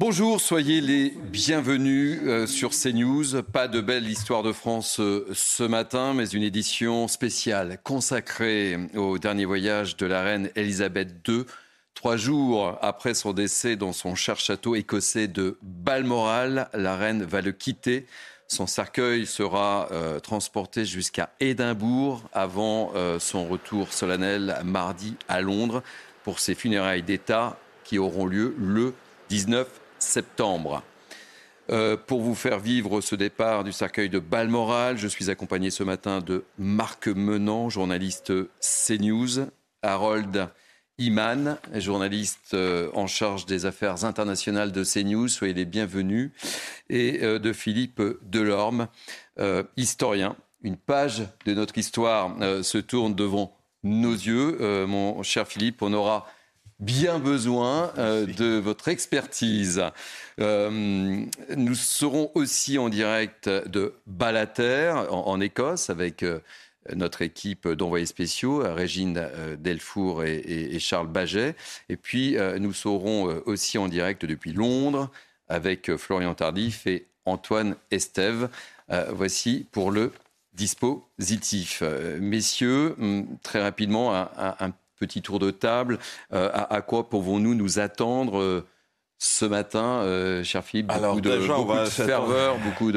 Bonjour, soyez les bienvenus euh, sur CNews. Pas de belle histoire de France euh, ce matin, mais une édition spéciale consacrée au dernier voyage de la reine Elisabeth II. Trois jours après son décès dans son cher château écossais de Balmoral, la reine va le quitter. Son cercueil sera euh, transporté jusqu'à Édimbourg avant son retour solennel mardi à Londres pour ses funérailles d'État qui auront lieu le 19 septembre. Euh, pour vous faire vivre ce départ du cercueil de Balmoral, je suis accompagné ce matin de Marc Menant, journaliste CNews, Harold Iman, journaliste euh, en charge des affaires internationales de CNews, soyez les bienvenus, et euh, de Philippe Delorme, historien. Une page de notre histoire se tourne devant nos yeux. mon cher Philippe, on aura bien besoin euh, de votre expertise. Euh, nous serons aussi en direct de Balater, en, Écosse, avec euh, notre équipe d'envoyés spéciaux, Régine Delfour et, Charles Baget. Et puis, nous serons aussi en direct depuis Londres, avec Florian Tardif et Antoine Estève. voici pour le dispositif. messieurs, hum, très rapidement, un, un petit tour de table. Euh, à, quoi pouvons-nous nous attendre euh, ce matin, euh, cher Philippe? Beaucoup Alors, de, beaucoup de ferveur, beaucoup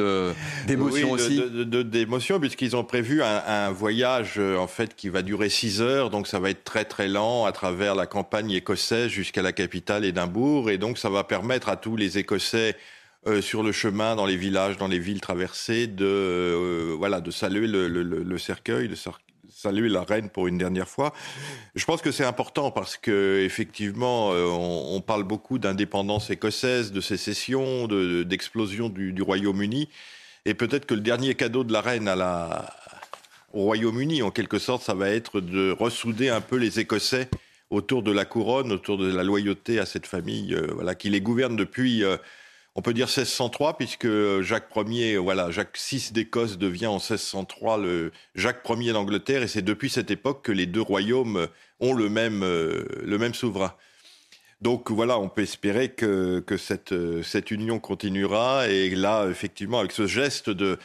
d'émotions aussi. D'émotions, puisqu'ils ont prévu un, voyage en fait qui va durer 6 heures, donc ça va être très très lent à travers la campagne écossaise jusqu'à la capitale Édimbourg, et donc ça va permettre à tous les Écossais sur le chemin, dans les villages, dans les villes traversées, de voilà, de saluer le, le, le cercueil, le, saluer la reine pour une dernière fois. Je pense que c'est important parce que effectivement, euh, on, parle beaucoup d'indépendance écossaise, de sécession, d'explosion du, Royaume-Uni, et peut-être que le dernier cadeau de la reine au Royaume-Uni, en quelque sorte, ça va être de ressouder un peu les Écossais autour de la couronne, autour de la loyauté à cette famille, euh, voilà, qui les gouverne depuis. Euh, on peut dire 1603 puisque Jacques Ier, voilà, Jacques VI d'Écosse devient en 1603 le Jacques Ier d'Angleterre et c'est depuis cette époque que les deux royaumes ont le même, euh, le même souverain. Donc voilà, on peut espérer que, que cette, cette union continuera et là, effectivement, avec ce geste de,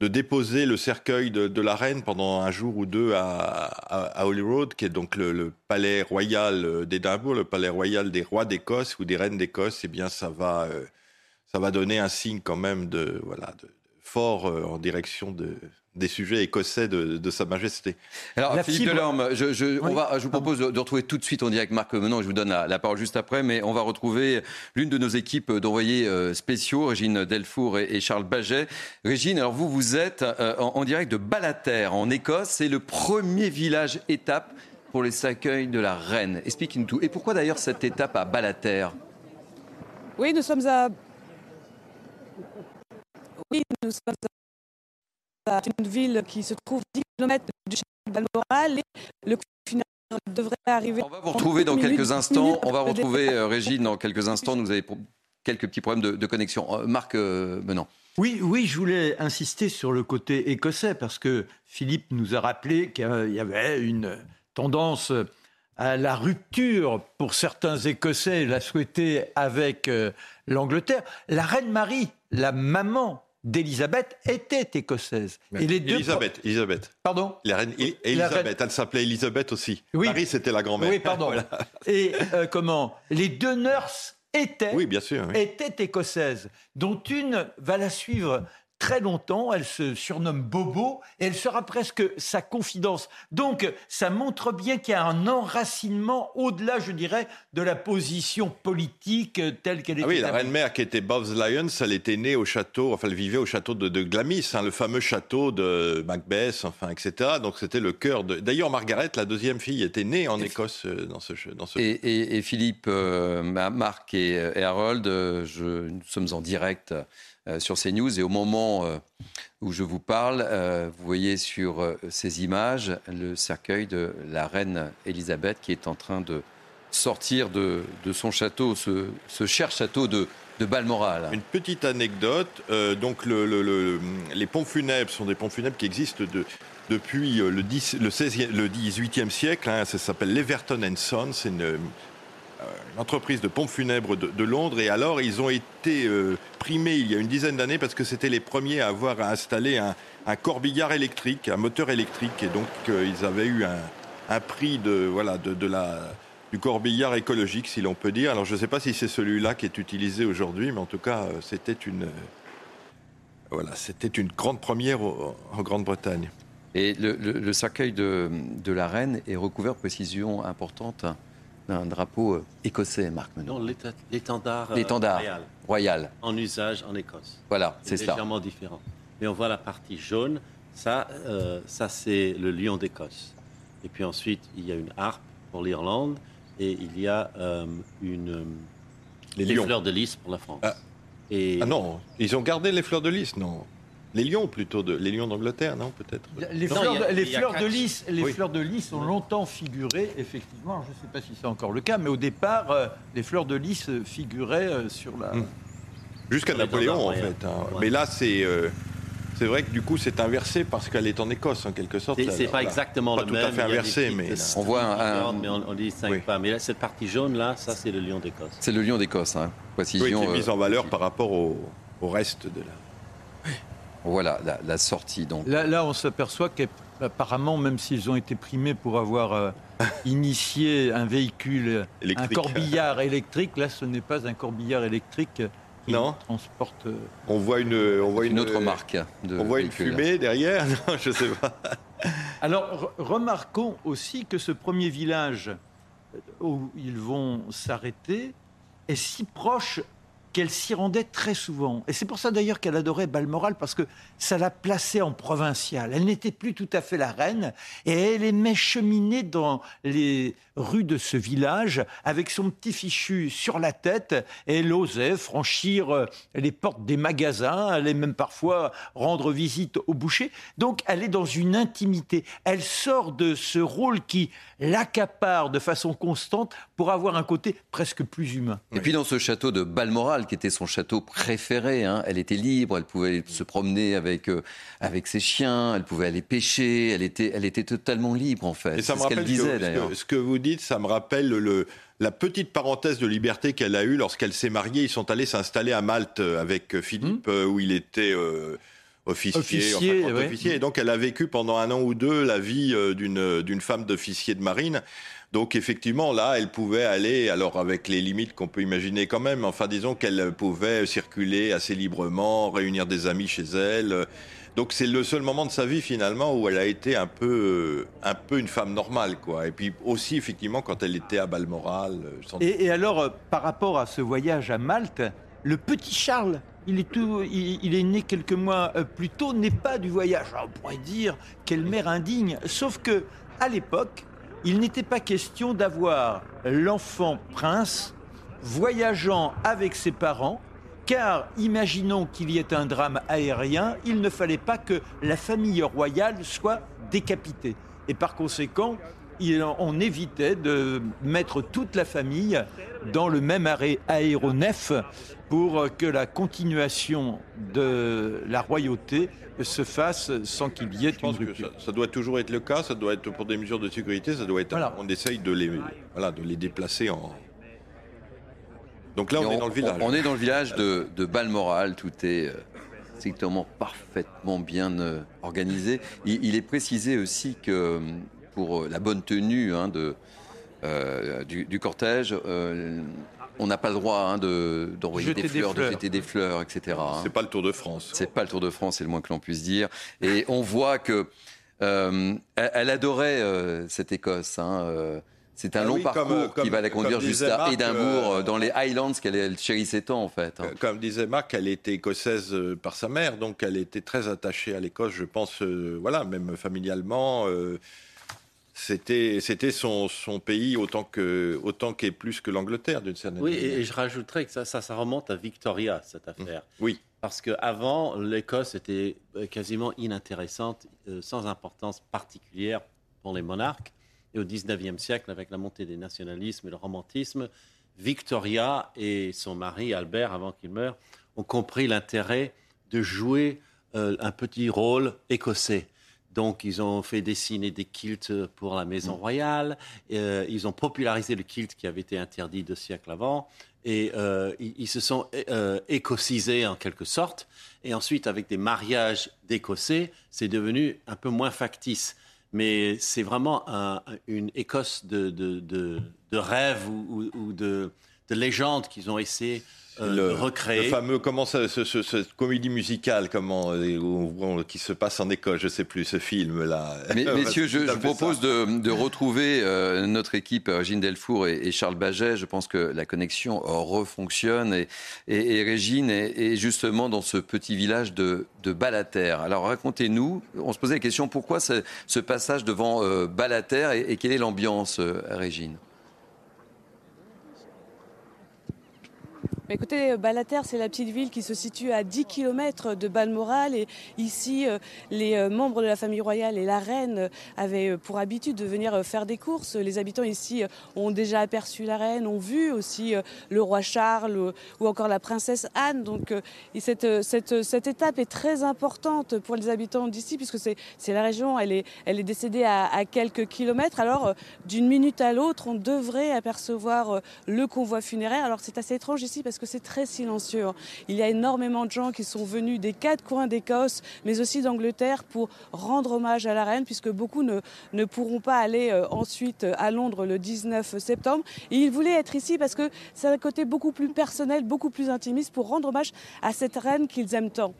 de déposer le cercueil de, la reine pendant un jour ou deux à, à, Holyrood, qui est donc le, palais royal d'Édimbourg, le palais royal des rois d'Écosse ou des reines d'Écosse, eh bien ça va... Euh, ça va donner un signe quand même de, voilà, de, fort euh, en direction de, des sujets écossais de, Sa Majesté. Alors, Philippe Delorme, je, je, on va, je vous propose de, retrouver tout de suite en direct Marc Menon, je vous donne la, parole juste après, mais on va retrouver l'une de nos équipes d'envoyés euh, spéciaux, Régine Delfour et, Charles Baget. Régine, alors vous, vous êtes euh, en, direct de Balater, en Écosse, c'est le premier village étape pour les accueils de la reine. Expliquez-nous tout. Et pourquoi d'ailleurs cette étape à Balater? Oui, nous sommes à oui, nous sommes à une ville qui se trouve 10 km du château de Balmoral et le final devrait arriver. On va vous retrouver dans quelques instants. On va retrouver euh, Régine dans quelques instants. Nous avons quelques petits problèmes de, connexion. Euh, Marc euh, Menant. Oui, oui, je voulais insister sur le côté écossais parce que Philippe nous a rappelé qu'il y avait une tendance à la rupture pour certains Écossais, la souhaiter avec l'Angleterre. La reine Marie, la maman d'Élisabeth était écossaise. Et les deux Élisabeth, Élisabeth. Pardon La reine Élisabeth, elle s'appelait Élisabeth aussi. Oui. Marie, c'était la grand-mère. Oui, pardon. Et euh, comment? Les deux nurses étaient, oui, bien sûr, étaient écossaises, dont une va la suivre très longtemps. Elle se surnomme Bobo et elle sera presque sa confidence. Donc, ça montre bien qu'il y a un enracinement au-delà, je dirais, de la position politique telle qu'elle est. Ah oui, la reine-mère qui était Bob's Lyons, elle était née au château, enfin, elle vivait au château de, Glamis, hein, le fameux château de Macbeth, enfin, etc. Donc, c'était le cœur de. D'ailleurs, Margaret, la deuxième fille, était née en Écosse euh, dans ce. Dans ce... Et, Philippe, euh, Marc et, Harold, euh, je, nous sommes en direct euh, sur CNews. Et au moment euh, où je vous parle, euh, vous voyez sur ces images le cercueil de la reine Elisabeth qui est en train de sortir de, son château, ce, cher château de, Balmoral. Une petite anecdote. donc, les pompes funèbres sont des pompes funèbres qui existent depuis le, 10, le, 16 le 18e siècle. Hein. ça s'appelle l'Everton Son. C'est une une entreprise de pompes funèbres de, Londres. Et alors, ils ont été euh, primés il y a une dizaine d'années parce que c'était les premiers à avoir installé un, corbillard électrique, un moteur électrique. Et donc, ils avaient eu un, prix de, voilà, de, la, du corbillard écologique, si l'on peut dire. Alors, je ne sais pas si c'est celui-là qui est utilisé aujourd'hui, mais en tout cas, c'était une, voilà, c'était une grande première en Grande-Bretagne. Et le, cercueil de, la reine est recouvert de précision importante d'un drapeau euh, écossais, Marc Non, l'étendard euh, royal, En usage en Écosse. Voilà, c'est ça. légèrement différent. Mais on voit la partie jaune, ça, euh, ça c'est le lion d'Écosse. Et puis ensuite, il y a une harpe pour l'Irlande et il y a une, les, fleurs de lys pour la France. Ah. ah non, ils ont gardé les fleurs de lys, non? Les lions plutôt, de, les lions d'Angleterre, non peut-être? Les, fleurs, de, lys, les fleurs de lys ont longtemps figuré, effectivement, je ne sais pas si c'est encore le cas, mais au départ, euh, les fleurs de lys figuraient euh, sur la... Hmm. Jusqu'à Napoléon, en fait. Hein. Mais là, c'est... Euh, c'est vrai que du coup, c'est inversé parce qu'elle est en Écosse, en quelque sorte. C'est pas exactement pas le tout à fait inversé, mais on voit un, mais on, dit cinq pas. Mais cette partie jaune là, ça c'est le lion d'Écosse. C'est le lion d'Écosse, hein. Précision. Oui, qui est mise en valeur par rapport au, au reste de la. Voilà la, sortie. Donc. Là, on s'aperçoit qu'apparemment, même s'ils ont été primés pour avoir euh, initié un véhicule, un corbillard électrique, là, ce n'est pas un corbillard électrique qui transporte. Euh, on voit une, on voit une, autre marque. on voit une fumée derrière. Non, je sais pas. Alors, remarquons aussi que ce premier village où ils vont s'arrêter est si proche qu'elle s'y rendait très souvent. Et c'est pour ça d'ailleurs qu'elle adorait Balmoral, parce que ça la plaçait en provinciale. Elle n'était plus tout à fait la reine, et elle aimait cheminer dans les rues de ce village avec son petit fichu sur la tête, elle osait franchir euh, les portes des magasins, elle allait même parfois rendre visite au boucher. Donc elle est dans une intimité. Elle sort de ce rôle qui l'accapare de façon constante pour avoir un côté presque plus humain. Et puis dans ce château de Balmoral, qui était son château préféré, hein, elle était libre, elle pouvait se promener avec, euh, avec ses chiens, elle pouvait aller pêcher, elle était, elle était totalement libre en fait. Et ça me rappelle disait, ce, ce, que vous dites, ça me rappelle le, la petite parenthèse de liberté qu'elle a eue lorsqu'elle s'est mariée. Ils sont allés s'installer à Malte avec Philippe, hmm. où il était... Euh, officier, officier, officier, Et donc, elle a vécu pendant un an ou deux la vie euh, d'une d'une femme d'officier de marine. Donc effectivement, là, elle pouvait aller, alors avec les limites qu'on peut imaginer quand même, enfin disons qu'elle pouvait circuler assez librement, réunir des amis chez elle. Donc c'est le seul moment de sa vie finalement où elle a été un peu, un peu une femme normale, quoi. Et puis aussi effectivement quand elle était à Balmoral. Euh, et, alors euh, par rapport à ce voyage à Malte, le petit Charles, il est, tout, il, est né quelques mois euh, plus tôt, n'est pas du voyage. on pourrait dire quelle mère indigne. Sauf que à l'époque, il n'était pas question d'avoir l'enfant prince voyageant avec ses parents, car imaginons qu'il y ait un drame aérien, il ne fallait pas que la famille royale soit décapitée. Et par conséquent, on évitait de mettre toute la famille dans le même aéronef pour que la continuation de la royauté se fasse sans qu'il y ait une rupture. Ça, doit toujours être le cas, ça doit être pour des mesures de sécurité, ça doit être. On essaye de les, voilà, de les déplacer en. Donc là, on, est dans le village. On, est dans le village de, Balmoral, tout est euh, strictement parfaitement bien euh, organisé. Il, est précisé aussi que pour euh, la bonne tenue hein, de, du, cortège, on n'a pas le droit hein, d'envoyer des, fleurs, de jeter des fleurs, etc. Hein. C'est pas le Tour de France. C'est pas le Tour de France, c'est le moins que l'on puisse dire. Et on voit que euh, elle, adorait euh, cette Écosse. Hein, euh. c'est un ah long parcours qui va la conduire jusqu'à Édimbourg, dans les Highlands qu'elle chérissait tant en fait. Comme disait Marc, elle était écossaise par sa mère, donc elle était très attachée à l'Écosse, je pense, voilà, même familialement c'était c'était son, son, pays autant que autant qu'est plus que l'Angleterre d'une certaine manière. Oui, et, je rajouterais que ça, ça, ça, remonte à Victoria cette mmh. affaire. Oui. Parce qu'avant, l'Écosse était euh, quasiment inintéressante, euh, sans importance particulière pour les monarques. Et au XIXe siècle, avec la montée des nationalismes et le romantisme, Victoria et son mari Albert, avant qu'il meure, ont compris l'intérêt de jouer euh, un petit rôle écossais Donc, ils ont fait dessiner des kilts pour la Maison mm. Royale. Euh, ils ont popularisé le kilt qui avait été interdit deux siècles avant. Et euh, ils, se sont euh, en quelque sorte. Et ensuite, avec des mariages d'écossais, c'est devenu un peu moins factice. Mais c'est vraiment une Écosse de, de, de, rêve ou, ou de, de légende qu'ils ont essayé euh, le, recréer. Le fameux, comment ça, ce, cette comédie musicale, comment, euh, qui se passe en Écosse, je ne sais plus, ce film-là. messieurs, je, propose de, de, retrouver euh, notre équipe, Régine Delfour et, Charles Baget. Je pense que la connexion refonctionne et, et, Régine est, justement dans ce petit village de, de. Alors racontez-nous, on se posait la question, pourquoi ce, ce passage devant Balater et, quelle est l'ambiance, Régine? Écoutez, Balater, c'est la petite ville qui se situe à 10 km de Balmoral. Et ici, euh, les euh, membres de la famille royale et la reine avaient euh, pour habitude de venir faire des courses. Les habitants ici ont déjà aperçu la reine, ont vu aussi le roi Charles ou encore la princesse Anne. Donc cette, étape est très importante pour les habitants d'ici, puisque c'est la région, elle est, elle est décédée à, à quelques kilomètres. Alors, d'une minute à l'autre, on devrait apercevoir le convoi funéraire. Alors, c'est assez étrange ici parce que que c'est très silencieux. Hein. Il y a énormément de gens qui sont venus des quatre coins d'Écosse, mais aussi d'Angleterre pour rendre hommage à la reine, puisque beaucoup ne, pourront pas aller euh, ensuite à Londres le 19 septembre. Et ils voulaient être ici parce que c'est un côté beaucoup plus personnel, beaucoup plus intimiste pour rendre hommage à cette reine qu'ils aiment tant.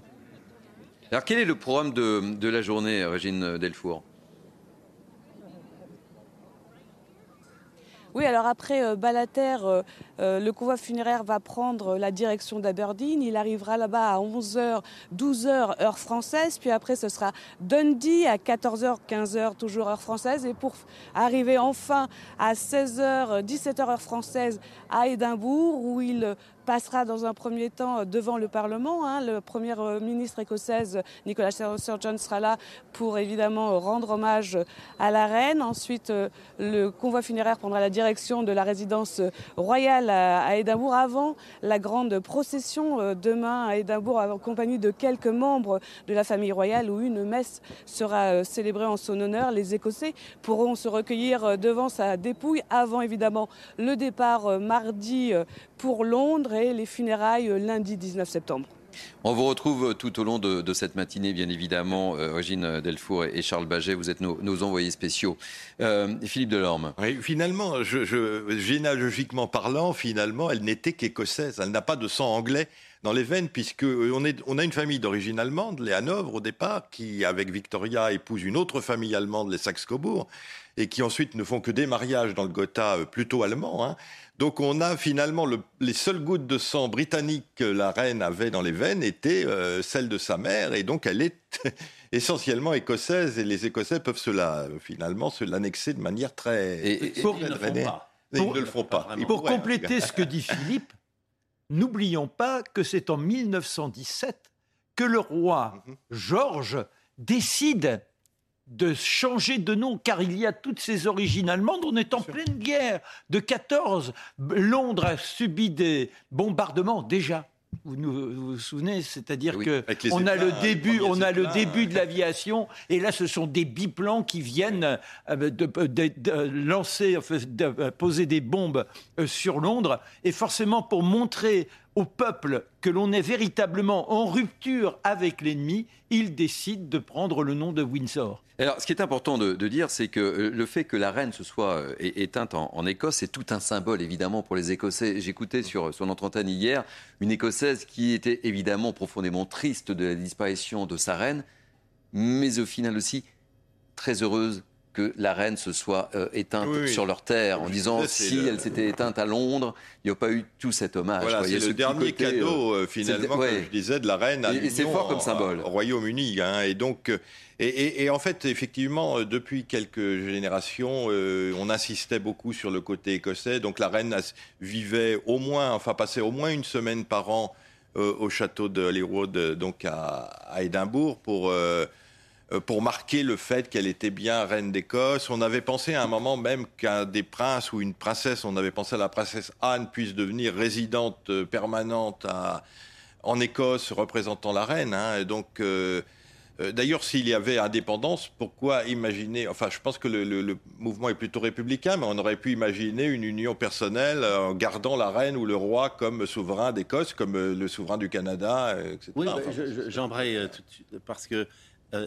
Alors quel est le programme de, de la journée, Régine Delfour? Oui, alors après euh, Balater, euh, euh, le convoi funéraire va prendre la direction d'Aberdeen. Il arrivera là-bas à 11h, 12h heure française. Puis après, ce sera Dundee à 14h, 15h, toujours heure française. Et pour arriver enfin à 16h, 17h heure française à Édimbourg, où il passera dans un premier temps devant le Parlement. Hein. Le premier euh, ministre écossaise, Nicolas Sturgeon, sera là pour évidemment rendre hommage à la reine. Ensuite, euh, le convoi funéraire prendra la direction de la résidence royale à Édimbourg avant la grande procession euh, demain à Édimbourg en compagnie de quelques membres de la famille royale où une messe sera célébrée en son honneur. Les Écossais pourront se recueillir devant sa dépouille avant évidemment le départ mardi pour Londres les funérailles euh, lundi 19 septembre. On vous retrouve tout au long de, cette matinée, bien évidemment, euh, Régine Delfour et Charles Baget. Vous êtes nos, envoyés spéciaux. Euh, Philippe Delorme. Oui, finalement, généalogiquement parlant, finalement, elle n'était qu'écossaise. Elle n'a pas de sang anglais dans les veines, puisqu'on on a une famille d'origine allemande, les Hanovre au départ, qui, avec Victoria, épouse une autre famille allemande, les Saxe-Cobourg, et qui ensuite ne font que des mariages dans le Gotha plutôt allemand. Hein. Donc on a finalement les seules gouttes de sang britannique que la reine avait dans les veines étaient euh, celles de sa mère et donc elle est essentiellement écossaise et les Écossais peuvent cela finalement se l'annexer de manière très. Et, pour, ils, ne le font pas. pour compléter ce que dit Philippe, n'oublions pas que c'est en 1917 que le roi mhm. Georges décide de changer de nom, car il y a toutes ces origines allemandes. On est en pleine guerre de 14. Londres a subi des bombardements déjà. Vous vous, souvenez, c'est-à-dire que on a le début, on a le début de l'aviation, et là, ce sont des biplans qui viennent euh, de, lancer, de poser des bombes euh, sur Londres, et forcément pour montrer au peuple que l'on est véritablement en rupture avec l'ennemi, il décide de prendre le nom de Windsor. Alors, ce qui est important de, dire, c'est que euh, le fait que la reine se soit euh, éteinte en, Écosse, c'est tout un symbole, évidemment, pour les Écossais. J'écoutais sur son entretien hier une Écossaise qui était évidemment profondément triste de la disparition de sa reine, mais au final aussi très heureuse que la reine se soit euh, éteinte sur leur terre, en disant si elle s'était éteinte à Londres, il n'y a pas eu tout cet hommage. Voilà, c'est le dernier cadeau euh, euh, finalement, comme je disais, de la reine à et, c'est fort comme symbole. Au Royaume-Uni, hein, et donc. Et, en fait, effectivement, depuis quelques générations, on insistait beaucoup sur le côté écossais. Donc la reine vivait au moins, enfin passait au moins une semaine par an au château de Holyrood, donc à, à Édimbourg, pour euh, pour marquer le fait qu'elle était bien reine d'Écosse. On avait pensé à un moment même qu'un des princes ou une princesse, on avait pensé à la princesse Anne, puisse devenir résidente euh, permanente en Écosse représentant la reine. Hein. donc, euh, Euh, d'ailleurs, s'il y avait indépendance, pourquoi imaginer Enfin, je pense que le, mouvement est plutôt républicain, mais on aurait pu imaginer une union personnelle en gardant la reine ou le roi comme souverain d'Écosse, comme euh, le souverain du Canada, etc. Oui, j'embraye tout de suite parce que ah,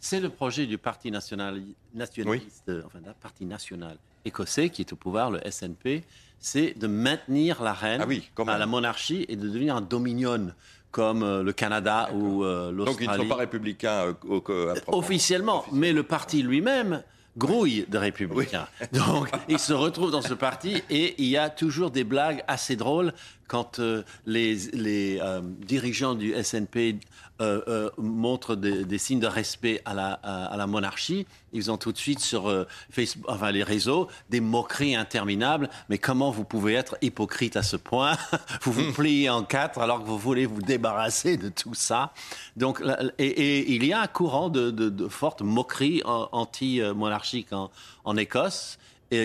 c'est le projet du Parti national, nationaliste, enfin, Parti national écossais qui est au pouvoir, le SNP, c'est de maintenir la reine ah à la monarchie et de devenir un dominion comme euh, le Canada ou l'Australie. Euh, Donc ils ne sont pas républicains euh, officiellement, mais le parti lui-même grouille de républicains. Donc, il se retrouve dans ce parti et il y a toujours des blagues assez drôles quand les, les dirigeants du SNP euh, euh, montrent des, signes de respect à la, à, la, monarchie. Ils ont tout de suite sur euh, Facebook, enfin, les réseaux des moqueries interminables. Mais comment vous pouvez être hypocrite à ce point? Vous vous pliez en quatre alors que vous voulez vous débarrasser de tout ça. Donc, et, il y a un courant de, de, forte moquerie anti-monarchique en, en, Écosse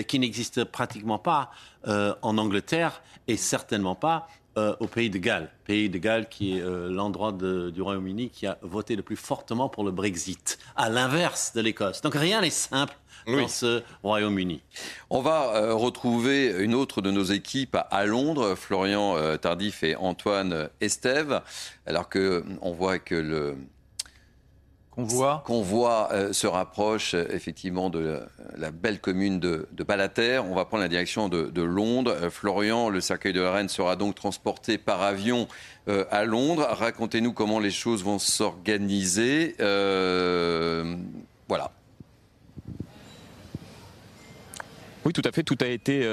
qui n'existe pratiquement pas en Angleterre et certainement pas euh, au pays de Galles. Pays de Galles qui est euh, l'endroit du Royaume-Uni qui a voté le plus fortement pour le Brexit, à l'inverse de l'Écosse. Donc rien n'est simple dans ce Royaume-Uni. On va euh, retrouver une autre de nos équipes à, Londres, Florian Tardif et Antoine Estève, alors qu'on voit que le Convoi. Euh, se rapproche euh, effectivement de la, belle commune de, de, Balater. On va prendre la direction de, Londres. Euh, Florian, le cercueil de la reine sera donc transporté par avion à Londres. Racontez-nous comment les choses vont s'organiser. voilà. Oui, tout à fait. Tout a été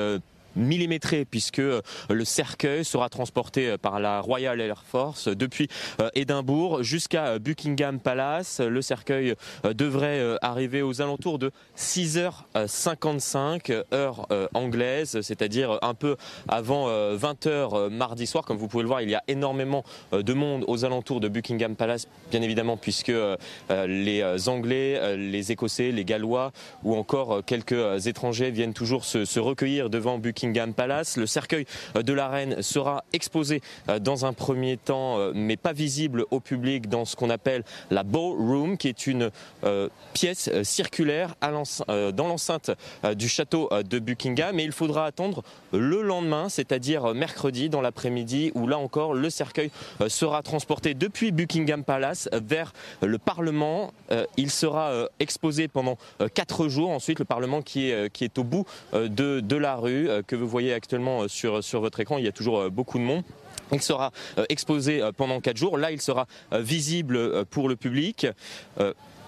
millimétré puisque euh, le cercueil sera transporté euh, par la Royal Air Force depuis euh, Édimbourg jusqu'à Buckingham Palace. Le cercueil devrait arriver aux alentours de 6h55 heure anglaise, c'est-à-dire un peu avant 20h mardi soir. Comme vous pouvez le voir, il y a énormément de monde aux alentours de Buckingham Palace, bien évidemment, puisque les Anglais, les Écossais, les Gallois ou encore quelques étrangers viennent toujours se, se recueillir devant Buckingham Palace. Le cercueil euh, de la reine sera exposé euh, dans un premier temps, euh, mais pas visible au public, dans ce qu'on appelle la ballroom, qui est une pièce circulaire dans l'enceinte du château de Buckingham. Et il faudra attendre le lendemain, c'est-à-dire mercredi dans l'après-midi, où là encore le cercueil sera transporté depuis Buckingham Palace vers le Parlement. Il sera exposé pendant quatre jours. Ensuite, le Parlement qui est, au bout de la rue que vous voyez actuellement euh, sur, votre écran, il y a toujours euh, beaucoup de monde. Il sera euh, exposé pendant quatre jours. Là, il sera visible pour le public.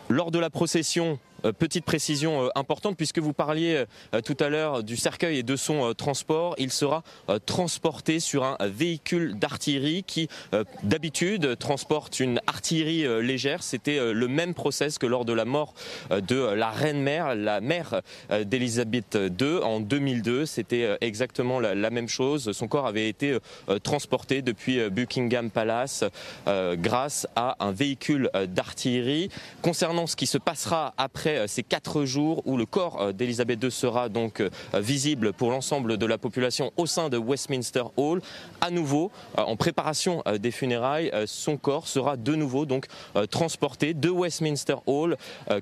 Lors de la procession, petite précision euh, importante, puisque vous parliez euh, tout à l'heure du cercueil et de son transport, il sera transporté sur un véhicule d'artillerie qui, d'habitude, transporte une artillerie légère. C'était le même process que lors de la mort de la reine-mère, la mère d'Elisabeth II en 2002. C'était exactement la, même chose. Son corps avait été transporté depuis Buckingham Palace grâce à un véhicule d'artillerie. Concernant ce qui se passera après euh, ces quatre jours où le corps euh, d'Elisabeth II sera donc euh, visible pour l'ensemble de la population au sein de Westminster Hall. À nouveau, en préparation des funérailles, son corps sera de nouveau donc transporté de Westminster Hall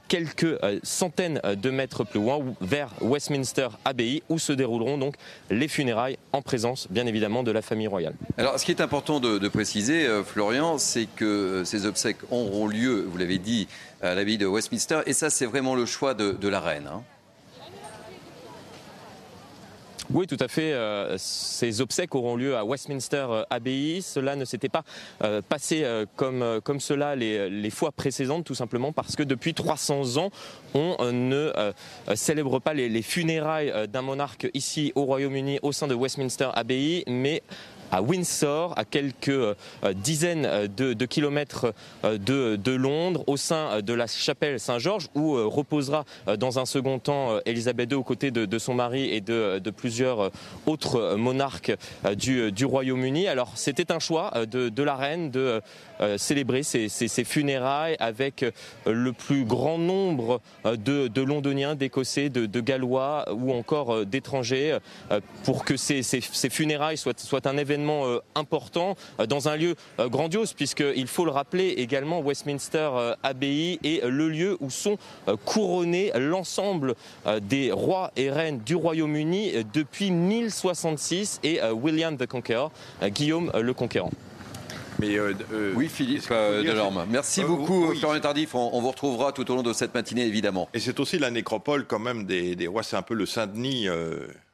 quelques centaines de mètres plus loin vers Westminster Abbey où se dérouleront donc les funérailles en présence bien évidemment de la famille royale. Alors ce qui est important de, de préciser, Florian, c'est que ces obsèques auront lieu, vous l'avez dit, à l'abbaye de Westminster. Et ça, c'est vraiment le choix de, la reine. Hein. Oui, tout à fait. Euh, ces obsèques auront lieu à Westminster euh, Abbey. Cela ne s'était pas euh, passé comme, cela les, fois précédentes, tout simplement parce que depuis 300 ans, on ne célèbre pas les, les funérailles d'un monarque ici au Royaume-Uni au sein de Westminster Abbey, mais à Windsor, à quelques euh, dizaines de, kilomètres euh, de, Londres, au sein de la chapelle Saint-Georges, où euh, reposera dans un second temps Elisabeth II aux côtés de, son mari et de, plusieurs autres monarques du, Royaume-Uni. Alors c'était un choix de, la reine de célébrer ces, funérailles avec le plus grand nombre de, Londoniens, d'Écossais, de, Gallois ou encore d'étrangers pour que ces, funérailles soient, un événement événement important dans un lieu grandiose, puisqu'il faut le rappeler également, Westminster Abbey est le lieu où sont couronnés l'ensemble des rois et reines du Royaume-Uni depuis 1066 et William the Conqueror, Guillaume le Conquérant. Mais euh, euh, oui, Philippe euh, Delorme. Merci beaucoup, Florian Tardif. On, vous retrouvera tout au long de cette matinée, évidemment. Et c'est aussi la nécropole, quand même, des, rois. C'est un peu le Saint-Denis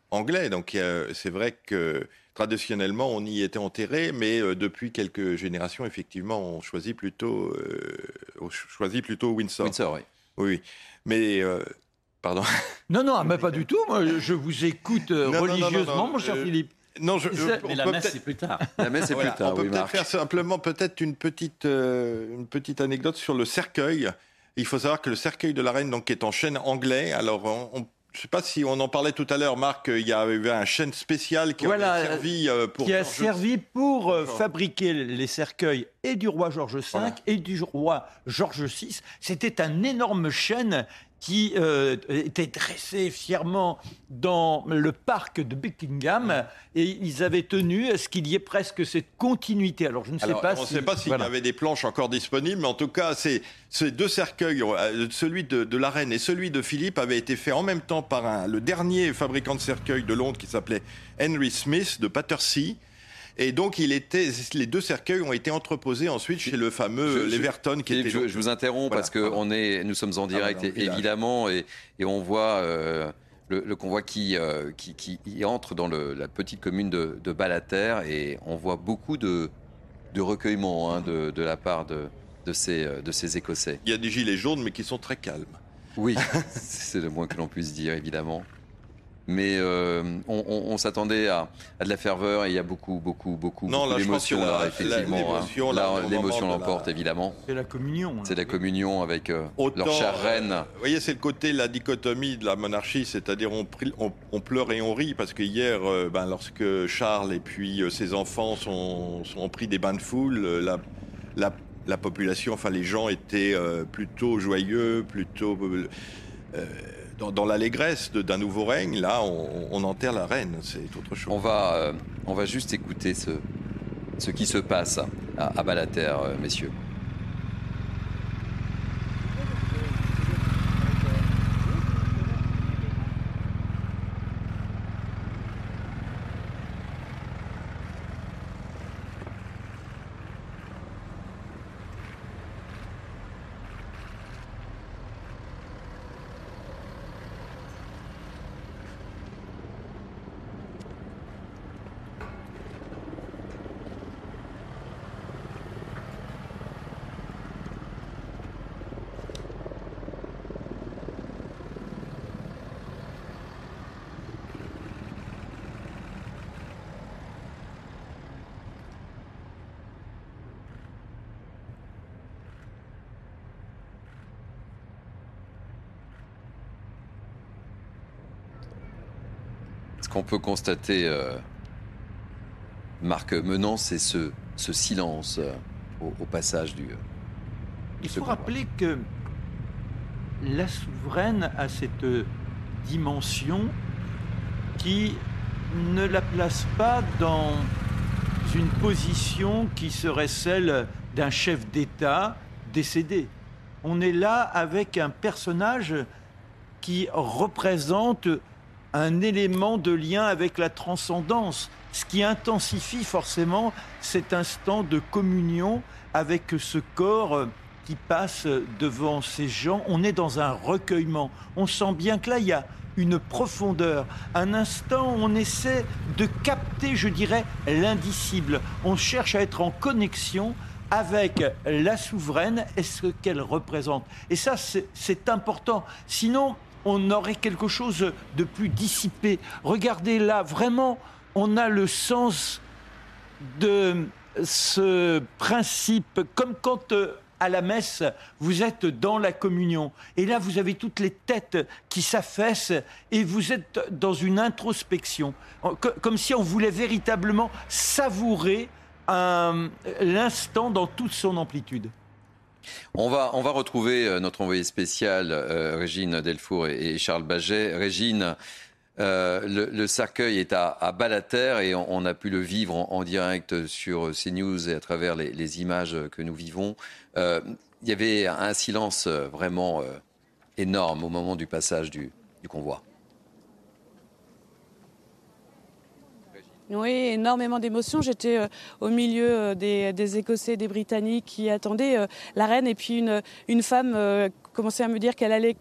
anglais. Donc, c'est vrai que traditionnellement, on y était enterré, mais depuis quelques générations, effectivement, on choisit plutôt, on choisit plutôt Windsor. Windsor, oui. Oui, mais Pardon. Non, non, mais pas du tout. Moi, je vous écoute religieusement, mon cher Philippe. Non, je, mais la messe, c'est plus tard. La messe, c'est plus tard. On peut peut-être faire simplement peut-être une petite, euh, une petite anecdote sur le cercueil. Il faut savoir que le cercueil de la reine donc, est en chêne anglais. Alors, on, je ne sais pas si on en parlait tout à l'heure, Marc, il y avait un chêne spécial qui a servi euh, pour... Qui a servi pour euh, fabriquer les cercueils et du roi George V et du roi George VI. C'était un énorme chêne qui euh, était dressé fièrement dans le parc de Buckingham et ils avaient tenu à ce qu'il y ait presque cette continuité. Alors je ne sais pas on ne sait pas s'il y avait des planches encore disponibles, mais en tout cas, ces, deux cercueils, euh, celui de, la reine et celui de Philippe, avaient été faits en même temps par le dernier fabricant de cercueils de Londres qui s'appelait Henry Smith de Battersea et donc, il était, les deux cercueils ont été entreposés ensuite chez le fameux Leverton. Qui était je, vous interromps parce que on est, nous sommes en ah, direct évidemment et, et, on voit. Euh, le, convoi qui, euh, qui, qui, entre dans le, la petite commune de, de Balater et on voit beaucoup de, de recueillement hein, de, de, la part de, de, ces, de ces Écossais. Il y a des gilets jaunes mais qui sont très calmes. Oui, c'est le moins que l'on puisse dire évidemment mais euh, on, s'attendait à, de la ferveur et il y a beaucoup, beaucoup, beaucoup, d'émotions là, effectivement. Hein. L'émotion l'emporte évidemment. C'est la communion. C'est la communion avec euh, leur chère reine. vous voyez, c'est le côté, la dichotomie de la monarchie, c'est-à-dire on, on, pleure et on rit parce que hier, euh, ben, lorsque Charles et puis ses enfants sont, sont pris des bains de foule, la, la, la population, enfin les gens étaient plutôt joyeux, plutôt dans, l'allégresse d'un nouveau règne, là, on, enterre la reine, c'est autre chose. On va, euh, juste écouter ce, ce qui se passe à, à Balater, euh, messieurs. Ce qu'on peut constater, euh, Marc Menant, c'est ce, silence euh, au, passage du. Il faut rappeler que la souveraine a cette dimension qui ne la place pas dans une position qui serait celle d'un chef d'État décédé. On est là avec un personnage qui représente un élément de lien avec la transcendance, ce qui intensifie forcément cet instant de communion avec ce corps qui passe devant ces gens. On est dans un recueillement. On sent bien que là, il y a une profondeur, un instant on essaie de capter, je dirais, l'indicible. On cherche à être en connexion avec la souveraine et ce qu'elle représente. Et ça, c'est important. Sinon, on aurait quelque chose de plus dissipé. Regardez là, vraiment, on a le sens de ce principe, comme quand euh, à la messe, vous êtes dans la communion. Et là, vous avez toutes les têtes qui s'affaissent et vous êtes dans une introspection, comme si on voulait véritablement savourer l'instant dans toute son amplitude. On va, on va retrouver euh, notre envoyé spécial, euh, Régine Delfour et, Charles Baget. Régine, le, cercueil est à, à Balater et on, a pu le vivre en, direct sur CNews et à travers les, images que nous vivons. il y avait un silence vraiment énorme au moment du passage du convoi. Oui, énormément d'émotions. J'étais euh, au milieu euh, des, Écossais, des Britanniques qui attendaient euh, la reine et puis une femme commençait à me dire qu'elle allait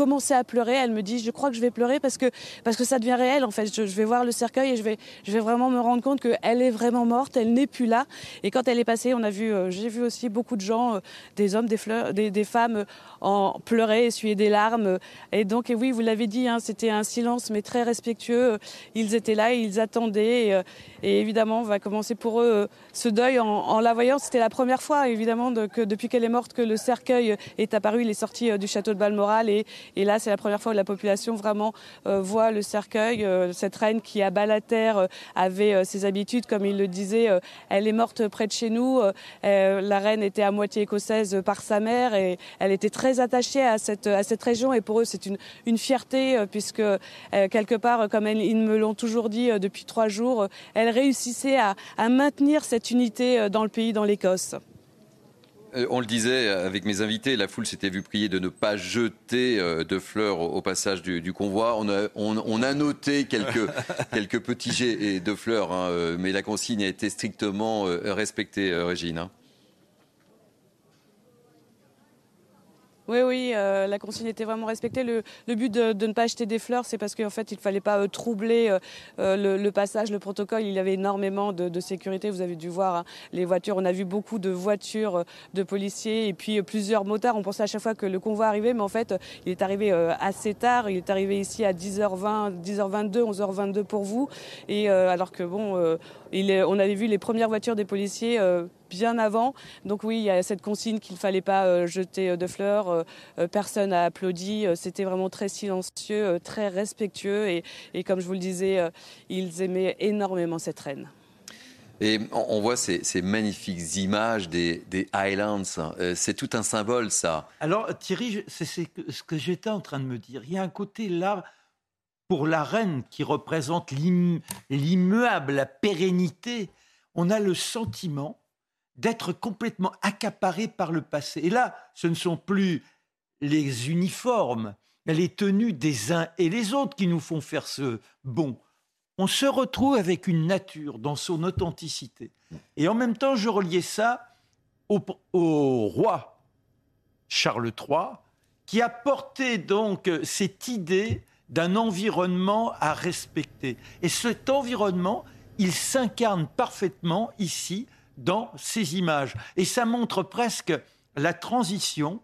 commencer à pleurer. Elle me dit, je crois que je vais pleurer parce que, parce que ça devient réel. En fait, je, vais voir le cercueil et je vais, je vais vraiment me rendre compte qu'elle est vraiment morte, elle n'est plus là. Et quand elle est passée, on a vu, euh, j'ai vu aussi beaucoup de gens, euh, des hommes, des, femmes euh, en pleurer, essuyer des larmes. Et donc, oui, vous l'avez dit, hein, c'était un silence mais très respectueux. Ils étaient là, ils attendaient. Et, évidemment, on va commencer pour eux ce deuil en, la voyant. C'était la première fois, évidemment, que depuis qu'elle est morte, que le cercueil est apparu. Il est sorti du château de Balmoral et et là, c'est la première fois où la population vraiment euh, voit le cercueil. Euh, cette reine qui, à Balater, euh, avait ses habitudes, comme il le disait. elle est morte près de chez nous. la reine était à moitié écossaise par sa mère et elle était très attachée à cette, région. Et pour eux, c'est une, fierté puisque, quelque part, comme ils me l'ont toujours dit depuis trois jours, elle réussissait à maintenir cette unité dans le pays, dans l'Écosse. Euh, on le disait avec mes invités, la foule s'était vue prier de ne pas jeter euh, de fleurs au passage du, convoi. On a, noté quelques, petits jets de fleurs, hein, euh, mais la consigne a été strictement respectée, Régine. Oui, oui, euh, la consigne était vraiment respectée. Le, but de, ne pas acheter des fleurs, c'est parce qu'en fait, il ne fallait pas euh, troubler euh, le, passage, le protocole. Il y avait énormément de, sécurité. Vous avez dû voir hein, les voitures. On a vu beaucoup de voitures de policiers et puis plusieurs motards. On pensait à chaque fois que le convoi arrivait, mais en fait, il est arrivé assez tard. Il est arrivé ici à 10h20, 10h22, 11h22 pour vous. Et alors que bon, on avait vu les premières voitures des policiers bien avant. Donc oui, il y a cette consigne qu'il ne fallait pas euh, jeter euh, de fleurs. Euh, personne n'a applaudi. C'était vraiment très silencieux, très respectueux. Et, comme je vous le disais, ils aimaient énormément cette reine. Et on voit ces, magnifiques images des, Highlands. C'est tout un symbole, ça. Alors, Thierry, c'est ce que j'étais en train de me dire. Il y a un côté là, pour la reine, qui représente l'immuable, la pérennité. On a le sentiment d'être complètement accaparé par le passé. Et là, ce ne sont plus les uniformes, les tenues des uns et les autres qui nous font faire ce bon. On se retrouve avec une nature dans son authenticité. Et en même temps, je reliais ça au, roi Charles III, qui a porté donc cette idée d'un environnement à respecter. Et cet environnement, il s'incarne parfaitement ici dans ces images. Et ça montre presque la transition,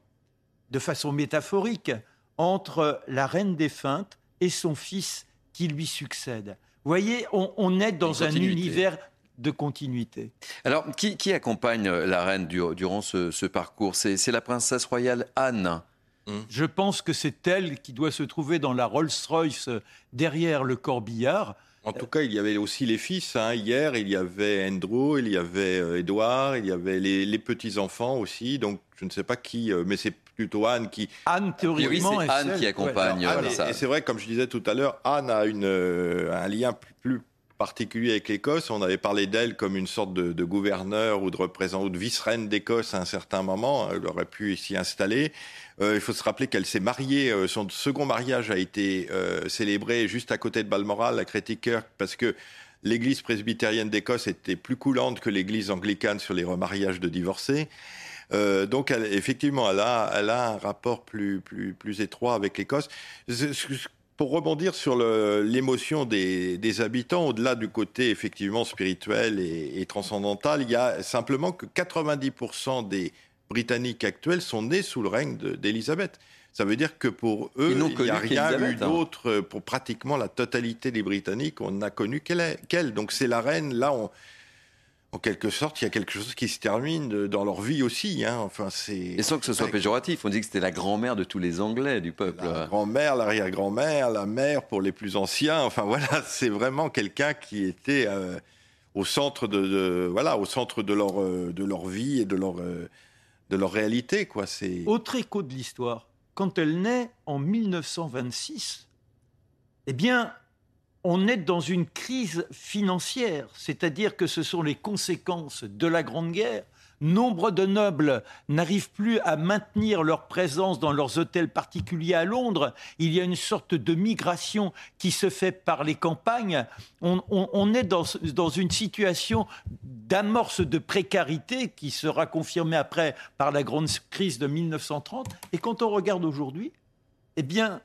de façon métaphorique, entre la reine défunte et son fils qui lui succède. Vous voyez, on, est dans un univers de continuité. Alors, qui, accompagne la reine durant ce, parcours? C'est la princesse royale Anne. Hum. Je pense que c'est elle qui doit se trouver dans la Rolls-Royce derrière le corbillard. En tout cas, il y avait aussi les fils. Hein. Hier, il y avait Andrew, il y avait Edouard, euh, il y avait les, petits-enfants aussi. Donc, je ne sais pas qui, euh, mais c'est plutôt Anne qui. Anne, théoriquement, c'est Anne qui accompagne. et, c'est vrai, comme je disais tout à l'heure, Anne a une, euh, un lien plus, particulier avec l'Écosse. On avait parlé d'elle comme une sorte de, gouverneur ou de vice-reine d'Écosse à un certain moment. Elle aurait pu s'y installer. Euh, il faut se rappeler qu'elle s'est mariée, euh, son second mariage a été euh, célébré juste à côté de Balmoral, à Kirk, parce que l'église presbytérienne d'Écosse était plus coulante que l'église anglicane sur les remariages de divorcés. donc, effectivement, elle a, un rapport plus, étroit avec l'Écosse. Pour rebondir sur l'émotion des, des, habitants, au-delà du côté effectivement spirituel et, et, transcendantal, il y a simplement que 90% des britanniques actuels sont nés sous le règne d'Élisabeth. Ça veut dire que pour eux, il n'y a rien eu hein. d'autre pour pratiquement la totalité des Britanniques. On n'a connu qu'elle. Donc c'est la reine, là, en quelque sorte, il y a quelque chose qui se termine dans leur vie aussi. Hein. Enfin, Et sans que ce soit péjoratif, on dit que c'était la grand-mère de tous les Anglais du peuple. La grand-mère, l'arrière-grand-mère, la mère pour les plus anciens. Enfin voilà, c'est vraiment quelqu'un qui était euh, au centre de, voilà, au centre de leur euh, de leur vie et de leur de leur réalité. Quoi. C'est... Autre écho de l'histoire, quand elle naît en 1926, eh bien, on est dans une crise financière, c'est-à-dire que ce sont les conséquences de la Grande Guerre. Nombre de nobles n'arrivent plus à maintenir leur présence dans leurs hôtels particuliers à Londres. Il y a une sorte de migration qui se fait par les campagnes. On, est dans, dans, une situation d'amorce de précarité qui sera confirmée après par la grande crise de 1930. Et quand on regarde aujourd'hui, eh bien,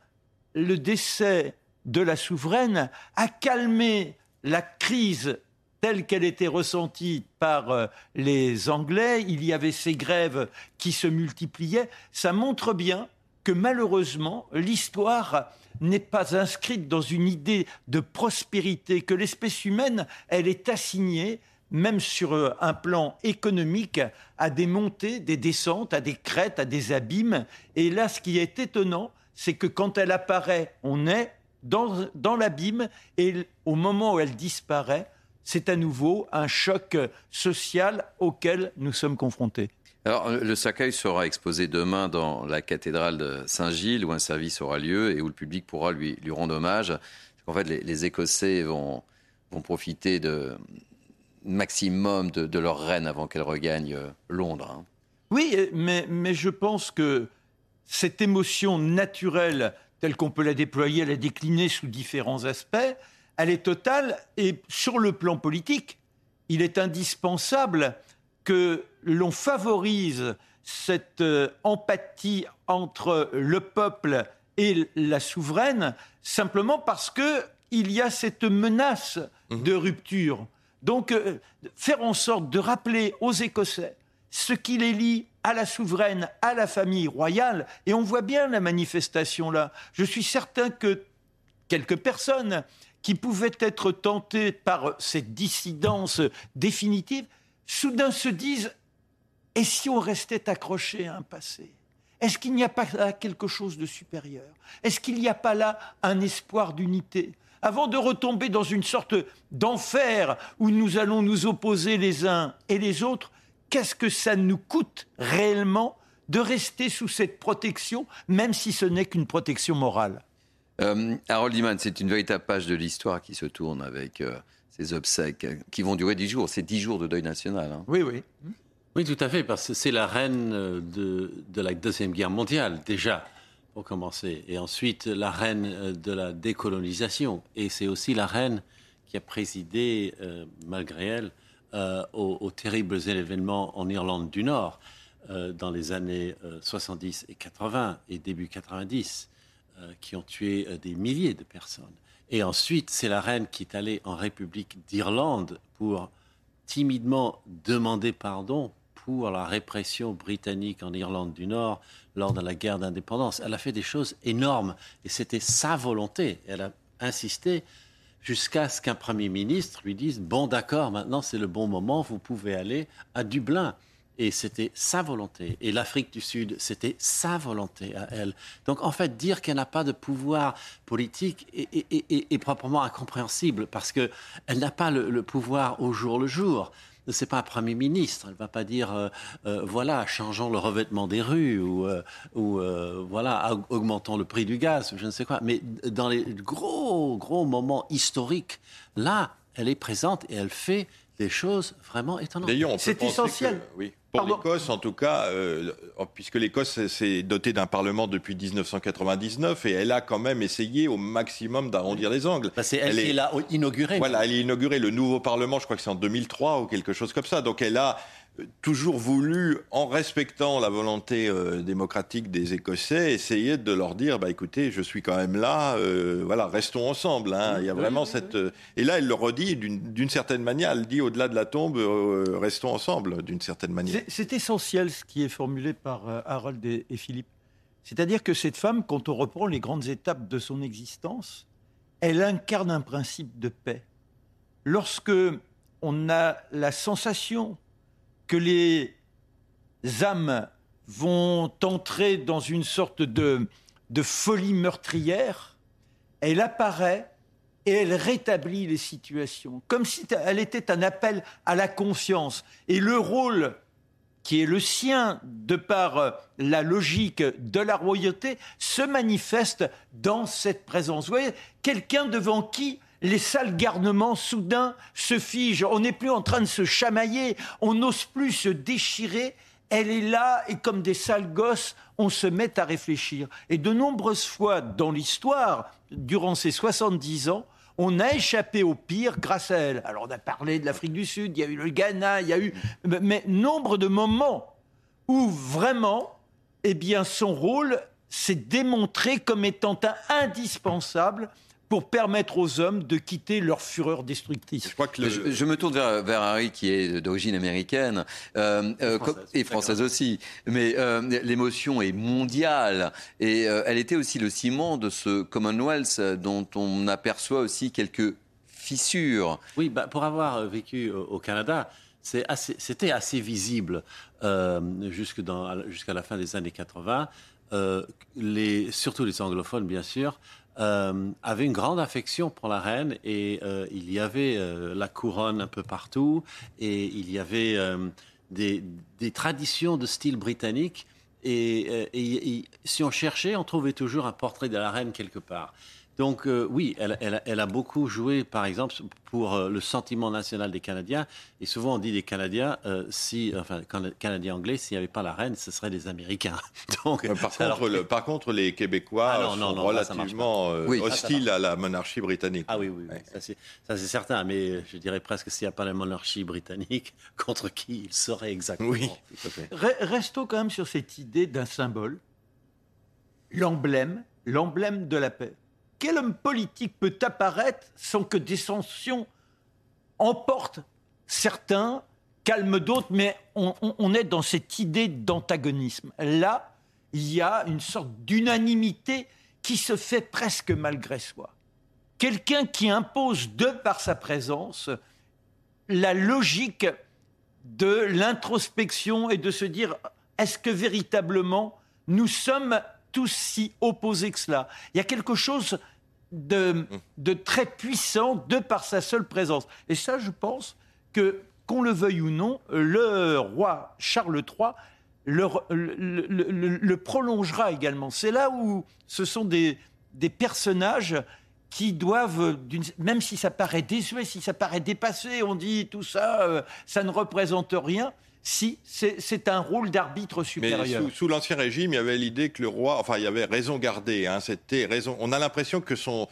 le décès de la souveraine a calmé la crise telle qu'elle était ressentie par euh, les Anglais, il y avait ces grèves qui se multipliaient, ça montre bien que malheureusement, l'histoire n'est pas inscrite dans une idée de prospérité, que l'espèce humaine, elle est assignée, même sur euh, un plan économique, à des montées, des descentes, à des crêtes, à des abîmes. Et là, ce qui est étonnant, c'est que quand elle apparaît, on est dans, dans l'abîme, et au moment où elle disparaît, c'est à nouveau un choc social auquel nous sommes confrontés. Alors, le cercueil sera exposé demain dans la cathédrale de Saint-Gilles, où un service aura lieu et où le public pourra lui, lui rendre hommage. En fait, les, Écossais vont, vont profiter de maximum de, leur reine avant qu'elle regagne euh, Londres. Hein. Oui, mais, mais je pense que cette émotion naturelle, telle qu'on peut la déployer, la décliner sous différents aspects, elle est totale. Et sur le plan politique, il est indispensable que l'on favorise cette euh, empathie entre le peuple et la souveraine, simplement parce que il y a cette menace mmh. de rupture. Donc, euh, faire en sorte de rappeler aux Écossais ce qui les lie à la souveraine, à la famille royale, et on voit bien la manifestation là. Je suis certain que quelques personnes qui pouvaient être tentés par cette dissidence définitive, soudain se disent et si on restait accroché à un passé? Est-ce qu'il n'y a pas là quelque chose de supérieur? Est-ce qu'il n'y a pas là un espoir d'unité? Avant de retomber dans une sorte d'enfer où nous allons nous opposer les uns et les autres, qu'est-ce que ça nous coûte réellement de rester sous cette protection, même si ce n'est qu'une protection morale? Euh, Harold Iman, c'est une véritable page de l'histoire qui se tourne avec euh, ces obsèques qui vont durer dix jours. C'est dix jours de deuil national. Hein. Oui, oui. Oui, tout à fait, parce que c'est la reine de, de, la Deuxième Guerre mondiale, déjà, pour commencer. Et ensuite, la reine de la décolonisation. Et c'est aussi la reine qui a présidé, euh, malgré elle, aux, aux, terribles événements en Irlande du Nord dans les années 70 et 80 et début 90. Euh, qui ont tué euh, des milliers de personnes. Et ensuite, c'est la reine qui est allée en République d'Irlande pour timidement demander pardon pour la répression britannique en Irlande du Nord lors de la guerre d'indépendance. Elle a fait des choses énormes et c'était sa volonté. Elle a insisté jusqu'à ce qu'un Premier ministre lui dise, bon d'accord, maintenant c'est le bon moment, vous pouvez aller à Dublin. Et c'était sa volonté. Et l'Afrique du Sud, c'était sa volonté à elle. Donc en fait, dire qu'elle n'a pas de pouvoir politique est, proprement incompréhensible parce qu'elle n'a pas le, pouvoir au jour le jour c'est pas un premier ministre. Elle va pas dire euh, euh, voilà changeons le revêtement des rues ou, euh, ou voilà augmentons le prix du gaz, je ne sais quoi. Mais dans les gros gros moments historiques, là, elle est présente et elle fait des choses vraiment étonnantes. C'est essentiel. oui. Pour l'Écosse, en tout cas, euh, puisque l'Écosse s'est dotée d'un Parlement depuis 1999 et elle a quand même essayé au maximum d'arrondir les angles. c'est elle, qui l'a inauguré. Voilà, elle a inauguré le nouveau Parlement, je crois que c'est en 2003 ou quelque chose comme ça. Donc elle a toujours voulu, en respectant la volonté euh, démocratique des Écossais, essayer de leur dire, bah écoutez, je suis quand même là, euh, voilà, restons ensemble. Hein. Il y a vraiment cette. Euh, et là, elle le redit d'une certaine manière. Elle dit, au-delà de la tombe, restons ensemble, d'une certaine manière. C'est essentiel ce qui est formulé par Harold et, et Philippe. C'est-à-dire que cette femme, quand on reprend les grandes étapes de son existence, elle incarne un principe de paix. Lorsque on a la sensation que les âmes vont entrer dans une sorte de, de folie meurtrière, elle apparaît et elle rétablit les situations, comme si elle était un appel à la conscience. Et le rôle qui est le sien de par la logique de la royauté se manifeste dans cette présence. Vous voyez, quelqu'un devant qui les sales garnements soudain se figent. On n'est plus en train de se chamailler, on n'ose plus se déchirer. Elle est là et comme des sales gosses, on se met à réfléchir. Et de nombreuses fois dans l'histoire, durant ces 70 ans, on a échappé au pire grâce à elle. Alors on a parlé de l'Afrique du Sud, il y a eu le Ghana, il y a eu... Mais nombre de moments où vraiment, eh bien, son rôle s'est démontré comme étant indispensable pour permettre aux hommes de quitter leur fureur destructrice. Je, crois que je, me tourne vers, Harry, qui est d'origine américaine euh, euh, et française aussi. Mais euh, l'émotion est mondiale et elle était aussi le ciment de ce Commonwealth dont on aperçoit aussi quelques fissures. Oui, bah, pour avoir vécu au Canada, c'était assez, visible jusqu'à la fin des années 80. les, surtout les anglophones, bien sûr, euh, avait une grande affection pour la reine et euh, il y avait euh, la couronne un peu partout et il y avait des, traditions de style britannique et, si on cherchait, on trouvait toujours un portrait de la reine quelque part. Donc euh, oui, elle, a beaucoup joué, par exemple, pour euh, le sentiment national des Canadiens. Et souvent, on dit des Canadiens, euh, si, enfin, Canadiens anglais, s'il n'y avait pas la reine, ce seraient des Américains. Donc, par, contre, les Québécois ah, sont relativement hostiles à la monarchie britannique. Ah oui, oui, ça c'est certain. Mais je dirais presque s'il n'y a pas la monarchie britannique, contre qui il serait exactement. Oui, Restons quand même sur cette idée d'un symbole, l'emblème, l'emblème de la paix quel homme politique peut apparaître sans que des sanctions emportent certains, calment d'autres, mais on, est dans cette idée d'antagonisme. Là, il y a une sorte d'unanimité qui se fait presque malgré soi. Quelqu'un qui impose, de par sa présence, la logique de l'introspection et de se dire est-ce que véritablement nous sommes tous si opposés que cela? Il y a quelque chose de, de très puissant de par sa seule présence. Et ça, je pense que, qu'on le veuille ou non, le roi Charles III le, le, prolongera également. C'est là où ce sont des, des personnages qui doivent, même si ça paraît désuet, si ça paraît dépassé, on dit tout ça, euh, ça ne représente rien, si, c'est un rôle d'arbitre supérieur. sous, l'Ancien Régime, il y avait l'idée que le roi, enfin, il y avait raison gardée. Hein, c'était raison. On a l'impression que son,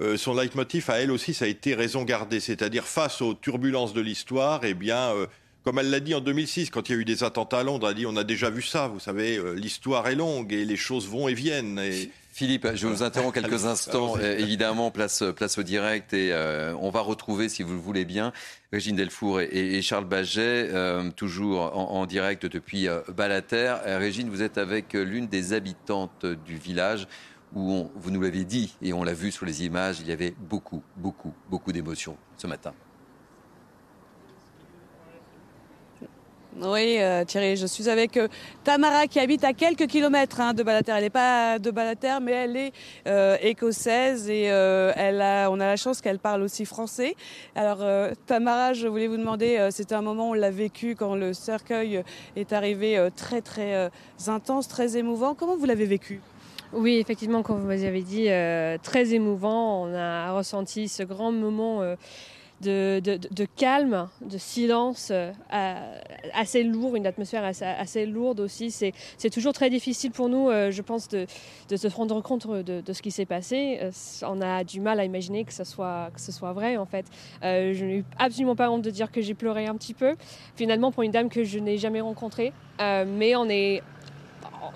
euh, son leitmotiv à elle aussi, ça a été raison gardée. C'est-à-dire, face aux turbulences de l'histoire, eh bien. Euh, comme elle l'a dit en 2006, quand il y a eu des attentats à Londres, elle a dit on a déjà vu ça, vous savez, euh, l'histoire est longue et les choses vont et viennent. Et... Philippe, je vous interromps quelques instants. évidemment, place, place au direct et on va retrouver, si vous le voulez bien, Régine Delfour et, Charles Baget, euh, toujours en, direct depuis euh, Balater. Euh, Régine, vous êtes avec l'une des habitantes du village où vous nous l'avez dit et on l'a vu sur les images, il y avait beaucoup, beaucoup, beaucoup d'émotions ce matin. Oui, euh, Thierry, je suis avec euh, Tamara qui habite à quelques kilomètres hein, de Balater. Elle n'est pas de Balater, mais elle est euh, écossaise et elle a, on a la chance qu'elle parle aussi français. Alors, Tamara, je voulais vous demander, c'était un moment où on l'a vécu quand le cercueil est arrivé très, très intense, très émouvant. Comment vous l'avez vécu? Oui, effectivement, comme vous m'avez dit, très émouvant. On a ressenti ce grand moment de, calme, de silence euh, assez lourd, une atmosphère assez, lourde aussi. C'est toujours très difficile pour nous, euh, je pense, de, se rendre compte de, ce qui s'est passé. Euh, on a du mal à imaginer que ce soit, que ce soit vrai, en fait. je n'ai absolument pas honte de dire que j'ai pleuré un petit peu, finalement, pour une dame que je n'ai jamais rencontrée. mais on est,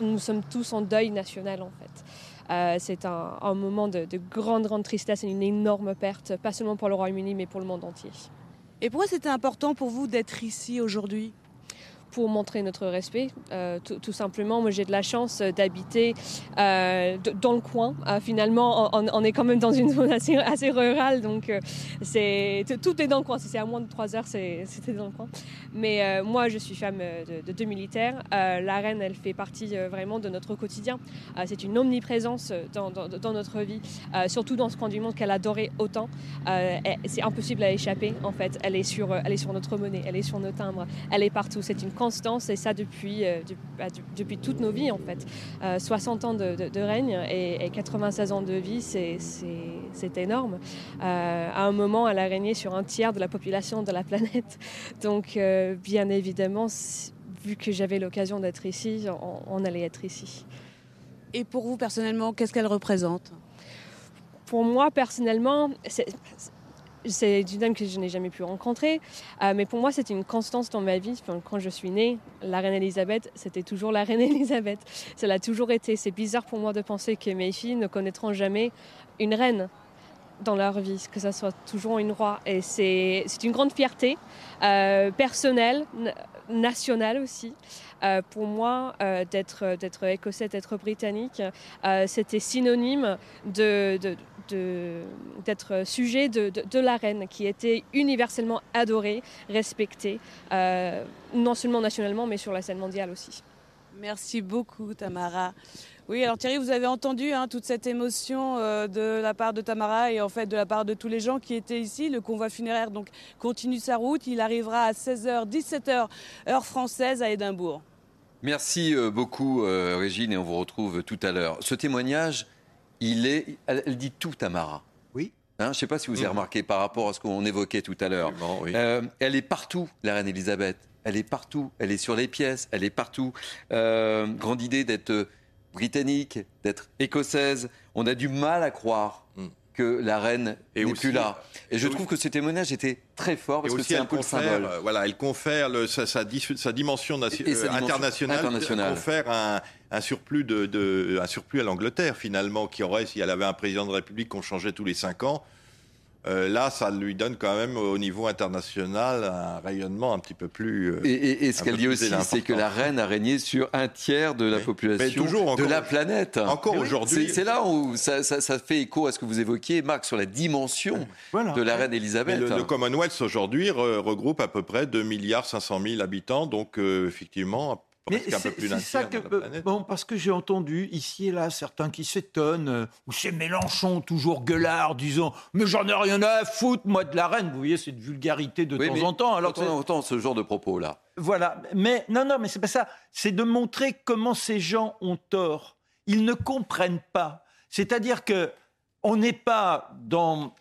nous sommes tous en deuil national, en fait. Euh, c'est un, moment de, de, grande, grande tristesse et une énorme perte, pas seulement pour le Royaume-Uni, mais pour le monde entier. Et pourquoi c'était important pour vous d'être ici aujourd'hui? Pour montrer notre respect, euh, tout, simplement. Moi, j'ai de la chance d'habiter euh, dans le coin. Euh, finalement, on, est quand même dans une zone assez, assez rurale, donc c'est tout est dans le coin. Si c'est à moins de 3 heures, c'était dans le coin. Mais moi, je suis femme de, deux militaires. la reine, elle fait partie vraiment de notre quotidien. c'est une omniprésence dans, dans, notre vie, surtout dans ce coin du monde qu'elle adorait autant. c'est impossible à échapper, en fait. Elle est, sur, elle est sur notre monnaie, elle est sur nos timbres, elle est partout. C'est une constance et ça depuis, bah, depuis toutes nos vies en fait. 60 ans de, règne et, 96 ans de vie, c'est énorme. à un moment, elle a régné sur un tiers de la population de la planète. Donc, bien évidemment, vu que j'avais l'occasion d'être ici, on, allait être ici. Et pour vous personnellement, qu'est-ce qu'elle représente? Pour moi personnellement, c'est une dame que je n'ai jamais pu rencontrer, euh, mais pour moi c'est une constance dans ma vie. Quand je suis née, la reine Elisabeth, c'était toujours la reine Elisabeth. Ça l'a toujours été. C'est bizarre pour moi de penser que mes filles ne connaîtront jamais une reine dans leur vie, que ça soit toujours une roi. Et c'est une grande fierté euh, personnelle, nationale aussi. Euh, pour moi, d'être, écossais, d'être britannique, c'était synonyme de, d'être sujet de, de, la reine, qui était universellement adorée, respectée, non seulement nationalement, mais sur la scène mondiale aussi. Merci beaucoup, Tamara. Oui, alors Thierry, vous avez entendu hein, toute cette émotion euh, de la part de Tamara et en fait de la part de tous les gens qui étaient ici. Le convoi funéraire donc continue sa route. Il arrivera à 16h, 17h, heure française à Édimbourg. Merci euh, beaucoup, euh, Régine, et on vous retrouve tout à l'heure. Ce témoignage, il est, elle, dit tout, Tamara. Oui. Hein, je ne sais pas si vous avez mhm. remarqué par rapport à ce qu'on évoquait tout à l'heure. elle est partout, la reine Elisabeth. Elle est partout. Elle est sur les pièces. Elle est partout. grande idée d'être britannique, d'être écossaise. On a du mal à croire hmm. Que la reine n'est plus là. Et je trouve que ce témoignage était très fort parce que c'est un peu le symbole. Euh, voilà, elle confère sa, dimension, euh, internationale, Elle confère un, surplus de, un surplus à l'Angleterre finalement qui aurait si elle avait un président de République qu'on changeait tous les cinq ans. Euh, là, ça lui donne quand même au niveau international un rayonnement un petit peu plus. Euh, et, ce qu'elle dit aussi, c'est que la reine a régné sur un tiers de la population de la planète. Encore aujourd'hui. C'est là où ça, fait écho à ce que vous évoquiez, Marc, sur la dimension de la reine Elisabeth. Le, Commonwealth aujourd'hui regroupe à peu près 2 milliards 500 000 habitants, donc euh, effectivement mais c'est ça que bon parce que j'ai entendu ici et là certains qui s'étonnent euh, ou c'est Mélenchon toujours gueulard disant mais j'en ai rien à foutre moi de la reine! Vous voyez cette vulgarité de temps en temps alors on entend ce genre de propos là voilà mais non non mais c'est pas ça. C'est de montrer comment ces gens ont tort. Ils ne comprennent pas. C'est-à-dire que on n'est pas dans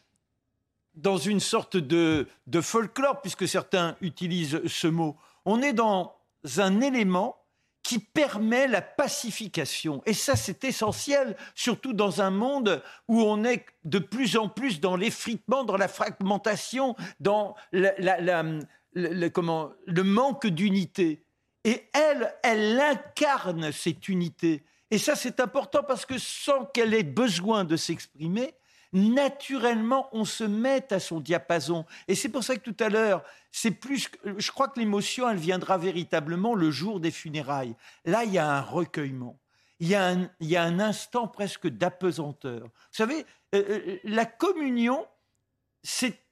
dans une sorte de, de folklore puisque certains utilisent ce mot. On est dans un élément qui permet la pacification. Et ça, c'est essentiel, surtout dans un monde où on est de plus en plus dans l'effritement, dans la fragmentation, dans le, comment, le manque d'unité. Et elle, elle incarne cette unité. Et ça, c'est important parce que sans qu'elle ait besoin de s'exprimer, naturellement, on se met à son diapason. Et c'est pour ça que tout à l'heure, c'est plus. Je crois que l'émotion, elle viendra véritablement le jour des funérailles. Là, il y a un recueillement. Il y a un, il y a un instant presque d'apesanteur. Vous savez, euh, euh, la communion, c'est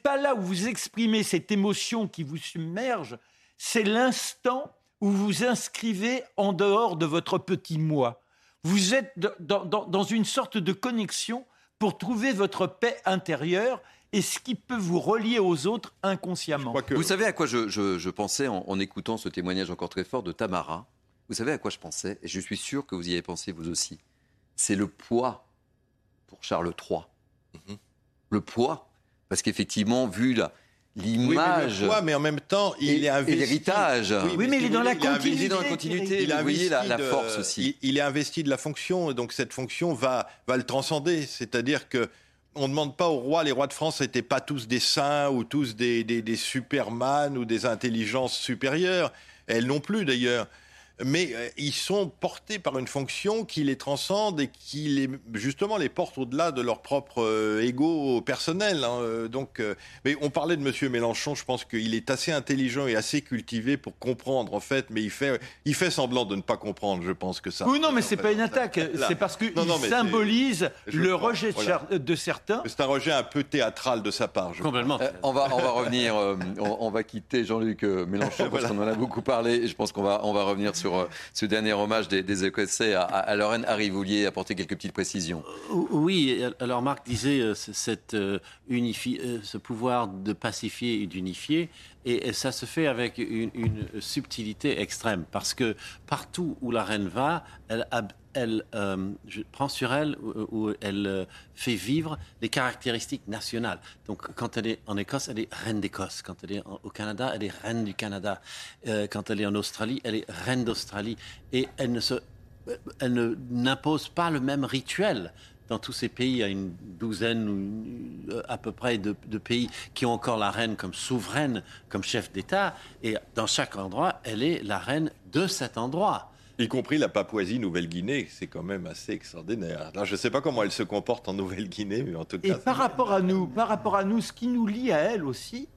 pas là où vous exprimez cette émotion qui vous submerge, c'est l'instant où vous inscrivez en dehors de votre petit moi. Vous êtes dans, dans une sorte de connexion pour trouver votre paix intérieure et ce qui peut vous relier aux autres inconsciemment. Vous savez à quoi je, pensais en, écoutant ce témoignage encore très fort de Tamara? Vous savez à quoi je pensais? Et je suis sûr que vous y avez pensé vous aussi. C'est le poids pour Charles III. Mhm. Le poids. Parce qu'effectivement, vu la, l'image. Oui, mais, en même temps, il est investi. l'héritage. Oui, mais, il, est dans la continuité. Il est dans la continuité. Il a investi la, la, force aussi. Il, est investi de la fonction, et donc cette fonction va, va le transcender. C'est-à-dire que on ne demande pas aux rois, les rois de France n'étaient pas tous des saints ou tous des, des, des superman ou des intelligences supérieures. Elles non plus d'ailleurs mais euh, ils sont portés par une fonction qui les transcende et qui les, justement les porte au-delà de leur propre euh, ego personnel. Hein, euh, donc, mais on parlait de Monsieur Mélenchon, je pense qu'il est assez intelligent et assez cultivé pour comprendre en fait, mais il fait, il fait semblant de ne pas comprendre. Je pense que ça. Oui, non, mais c'est pas une attaque. C'est parce qu'il symbolise le rejet de certains. C'est un rejet un peu théâtral de sa part. Je Complètement. on va, on va revenir. on, va quitter Jean-Luc Mélenchon parce qu'on en a beaucoup parlé. Et je pense qu'on va, on va revenir sur euh, ce dernier hommage des, Écossais à, à, Lorraine. Harry, vous vouliez apporter quelques petites précisions euh, Oui, alors Marc disait euh, cette, ce pouvoir de pacifier et d'unifier. Et, ça se fait avec une, subtilité extrême, parce que partout où la reine va, elle, elle euh, prend sur elle ou elle euh, fait vivre les caractéristiques nationales. Donc, quand elle est en Écosse, elle est reine d'Écosse. Quand elle est au Canada, elle est reine du Canada. Euh, quand elle est en Australie, elle est reine d'Australie. Et elle ne n'impose pas le même rituel dans tous ces pays, il y a une douzaine à peu près de, pays qui ont encore la reine comme souveraine, comme chef d'État. Et dans chaque endroit, elle est la reine de cet endroit. Y compris la Papouasie-Nouvelle-Guinée, c'est quand même assez extraordinaire. je ne sais pas comment elle se comporte en Nouvelle-Guinée, mais en tout cas. Et par rapport à nous, par rapport à nous, ce qui nous lie à elle aussi,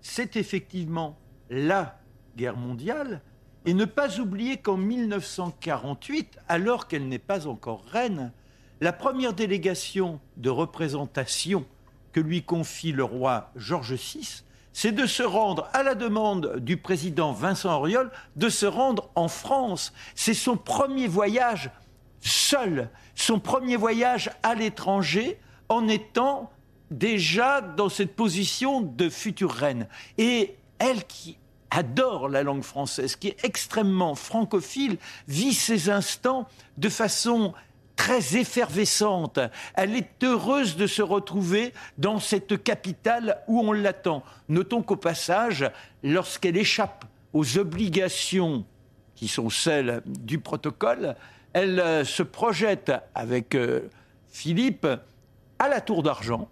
c'est effectivement la guerre mondiale. Et ne pas oublier qu'en 1948, alors qu'elle n'est pas encore reine, la première délégation de représentation que lui confie le roi George VI c'est de se rendre à la demande du président Vincent Auriol, de se rendre en France. C'est son premier voyage seul, son premier voyage à l'étranger en étant déjà dans cette position de future reine. Et elle qui adore la langue française, qui est extrêmement francophile, vit ces instants de façon très effervescente. Elle est heureuse de se retrouver dans cette capitale où on l'attend. Notons qu'au passage, lorsqu'elle échappe aux obligations qui sont celles du protocole, elle euh, se projette avec euh, Philippe à la Tour d'Argent.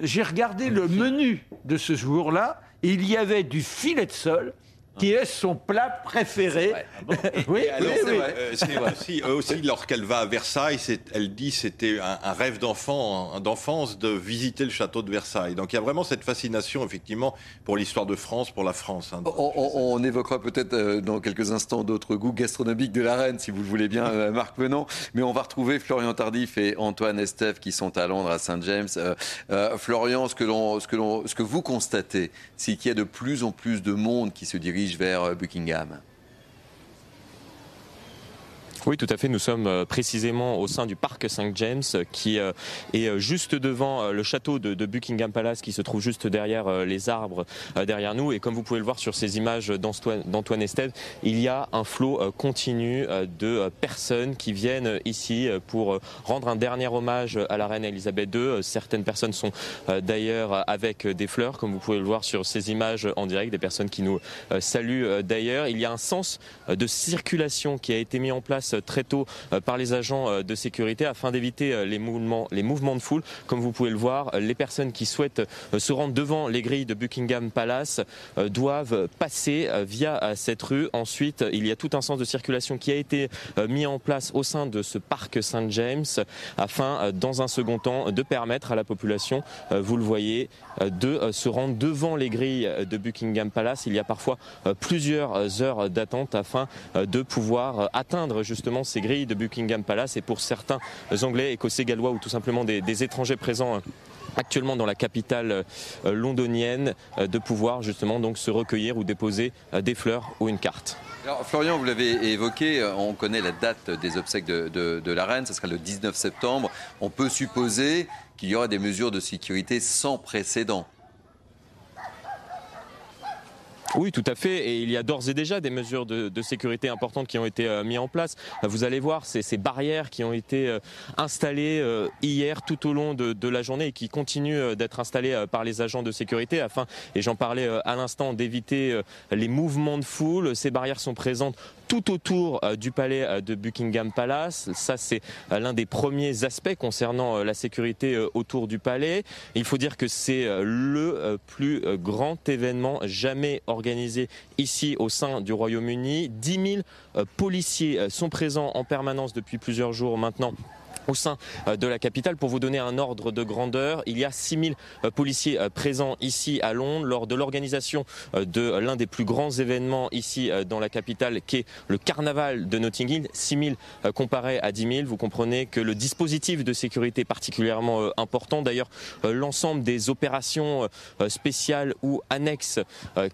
J'ai regardé le menu de ce jour-là, et il y avait du filet de sol, qui est son plat préféré. oui, oui, Aussi, lorsqu'elle va à Versailles, elle dit c'était un, rêve d'enfant, d'enfance de visiter le château de Versailles. Donc il y a vraiment cette fascination effectivement pour l'histoire de France, pour la France. Hein. on, évoquera peut-être euh, dans quelques instants d'autres goûts gastronomiques de la reine, si vous le voulez bien, euh, Marc Venant. Mais on va retrouver Florian Tardif et Antoine Estève qui sont à Londres, à Saint James. Euh, Florian, ce que, ce, que ce que vous constatez, c'est qu'il y a de plus en plus de monde qui se dirige vers euh, Buckingham. Oui, tout à fait. Nous sommes euh, précisément au sein du parc St. James, euh, qui euh, est juste devant le château de Buckingham Palace, qui se trouve juste derrière les arbres derrière nous. Et comme vous pouvez le voir sur ces images d'Antoine Estève, il y a un flot continu de personnes qui viennent ici pour rendre un dernier hommage à la reine Elisabeth II. Certaines personnes sont d'ailleurs avec des fleurs, comme vous pouvez le voir sur ces images en direct, des personnes qui nous saluent d'ailleurs. Il y a un sens de circulation qui a été mis en place très tôt euh, par les agents euh, de sécurité afin d'éviter euh, les mouvements, les mouvements de foule. Comme vous pouvez le voir, les personnes qui souhaitent se rendre devant les grilles de Buckingham Palace doivent passer via cette rue. Ensuite, il y a tout un sens de circulation qui a été mis en place au sein de ce parc Saint James afin, dans un second temps, de permettre à la population, vous le voyez, de se rendre devant les grilles de Buckingham Palace. Il y a parfois plusieurs heures d'attente afin de pouvoir atteindre justement ces grilles de Buckingham Palace et pour certains Anglais, Écossais, Gallois ou tout simplement des, étrangers présents euh, actuellement dans la capitale euh, londonienne euh, de pouvoir justement donc se recueillir ou déposer des fleurs ou une carte. Florian, vous l'avez évoqué, on connaît la date des obsèques de, de la reine, ce sera le 19 septembre. On peut supposer qu'il y aura des mesures de sécurité sans précédent. Oui, tout à fait. Et il y a d'ores et déjà des mesures de, sécurité importantes qui ont été euh, mises en place. Vous allez voir ces, barrières qui ont été euh, installées euh, hier tout au long de, la journée et qui continuent d'être installées par les agents de sécurité afin, et j'en parlais à l'instant, d'éviter les mouvements de foule. Ces barrières sont présentes tout autour du palais de Buckingham Palace. Ça, c'est l'un des premiers aspects concernant la sécurité autour du palais. Il faut dire que c'est le plus grand événement jamais organisé ici au sein du Royaume-Uni. 10 000 euh, policiers euh, sont présents en permanence depuis plusieurs jours maintenant au sein euh, de la capitale. Pour vous donner un ordre de grandeur, il y a 6000 euh, policiers euh, présents ici à Londres lors de l'organisation de l'un des plus grands événements ici dans la capitale qui est le carnaval de Notting Hill. 6000 comparé à 10 000. Vous comprenez que le dispositif de sécurité est particulièrement important. D'ailleurs, l'ensemble des opérations spéciales ou annexes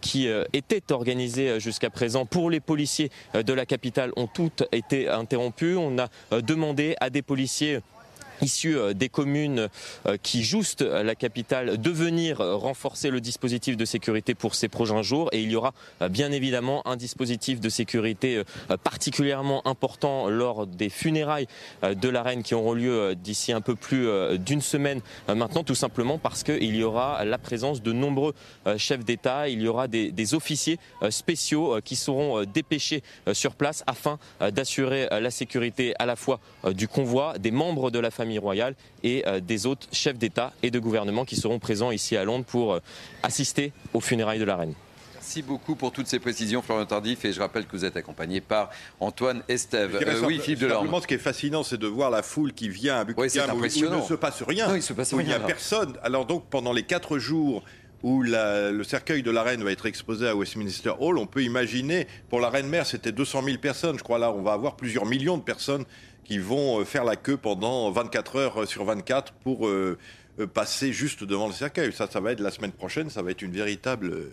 qui étaient organisées jusqu'à présent pour les policiers de la capitale ont toutes été interrompues. On a demandé à des policiers Россию – issus euh, des communes euh, qui juste la capitale de venir renforcer le dispositif de sécurité pour ces prochains jours. Et il y aura bien évidemment un dispositif de sécurité particulièrement important lors des funérailles de la reine qui auront lieu d'ici un peu plus d'une semaine maintenant tout simplement parce qu'il y aura la présence de nombreux chefs d'État, il y aura des officiers spéciaux qui seront dépêchés sur place afin d'assurer la sécurité à la fois du convoi, des membres de la famille royale et euh, des autres chefs d'État et de gouvernement qui seront présents ici à Londres pour euh, assister aux funérailles de la reine. Merci beaucoup pour toutes ces précisions, Florian Tardif. Et je rappelle que vous êtes accompagné par Antoine Estève. Euh, oui, Philippe Delorme. Ce qui est fascinant, c'est de voir la foule qui vient à Buckingham où, il ne se passe rien. Non, il se passe où rien. Il n'y a personne. Alors donc, pendant les quatre jours où le cercueil de la reine va être exposé à Westminster Hall, on peut imaginer, pour la reine mère, c'était 200 000 personnes. Je crois là, on va avoir plusieurs millions de personnes qui vont euh, faire la queue pendant 24 heures sur 24 pour euh, euh, passer juste devant le cercueil. Ça, ça va être la semaine prochaine, ça va être une véritable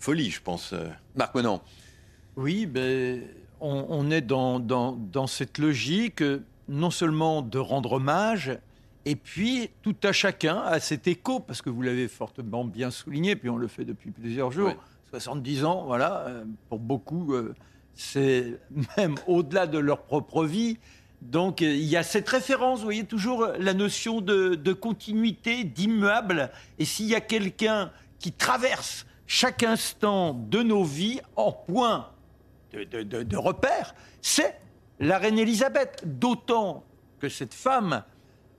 folie, je pense. Marc Menon. Oui, ben, on, est dans, dans, cette logique non seulement de rendre hommage, et puis tout à chacun à cet écho, parce que vous l'avez fortement bien souligné, puis on le fait depuis plusieurs jours. 70 ans, voilà, pour beaucoup, c'est même au-delà de leur propre vie, donc euh, il y a cette référence, vous voyez, toujours la notion de, continuité, d'immuable. Et s'il y a quelqu'un qui traverse chaque instant de nos vies en point de, de repère, c'est la reine Élisabeth. D'autant que cette femme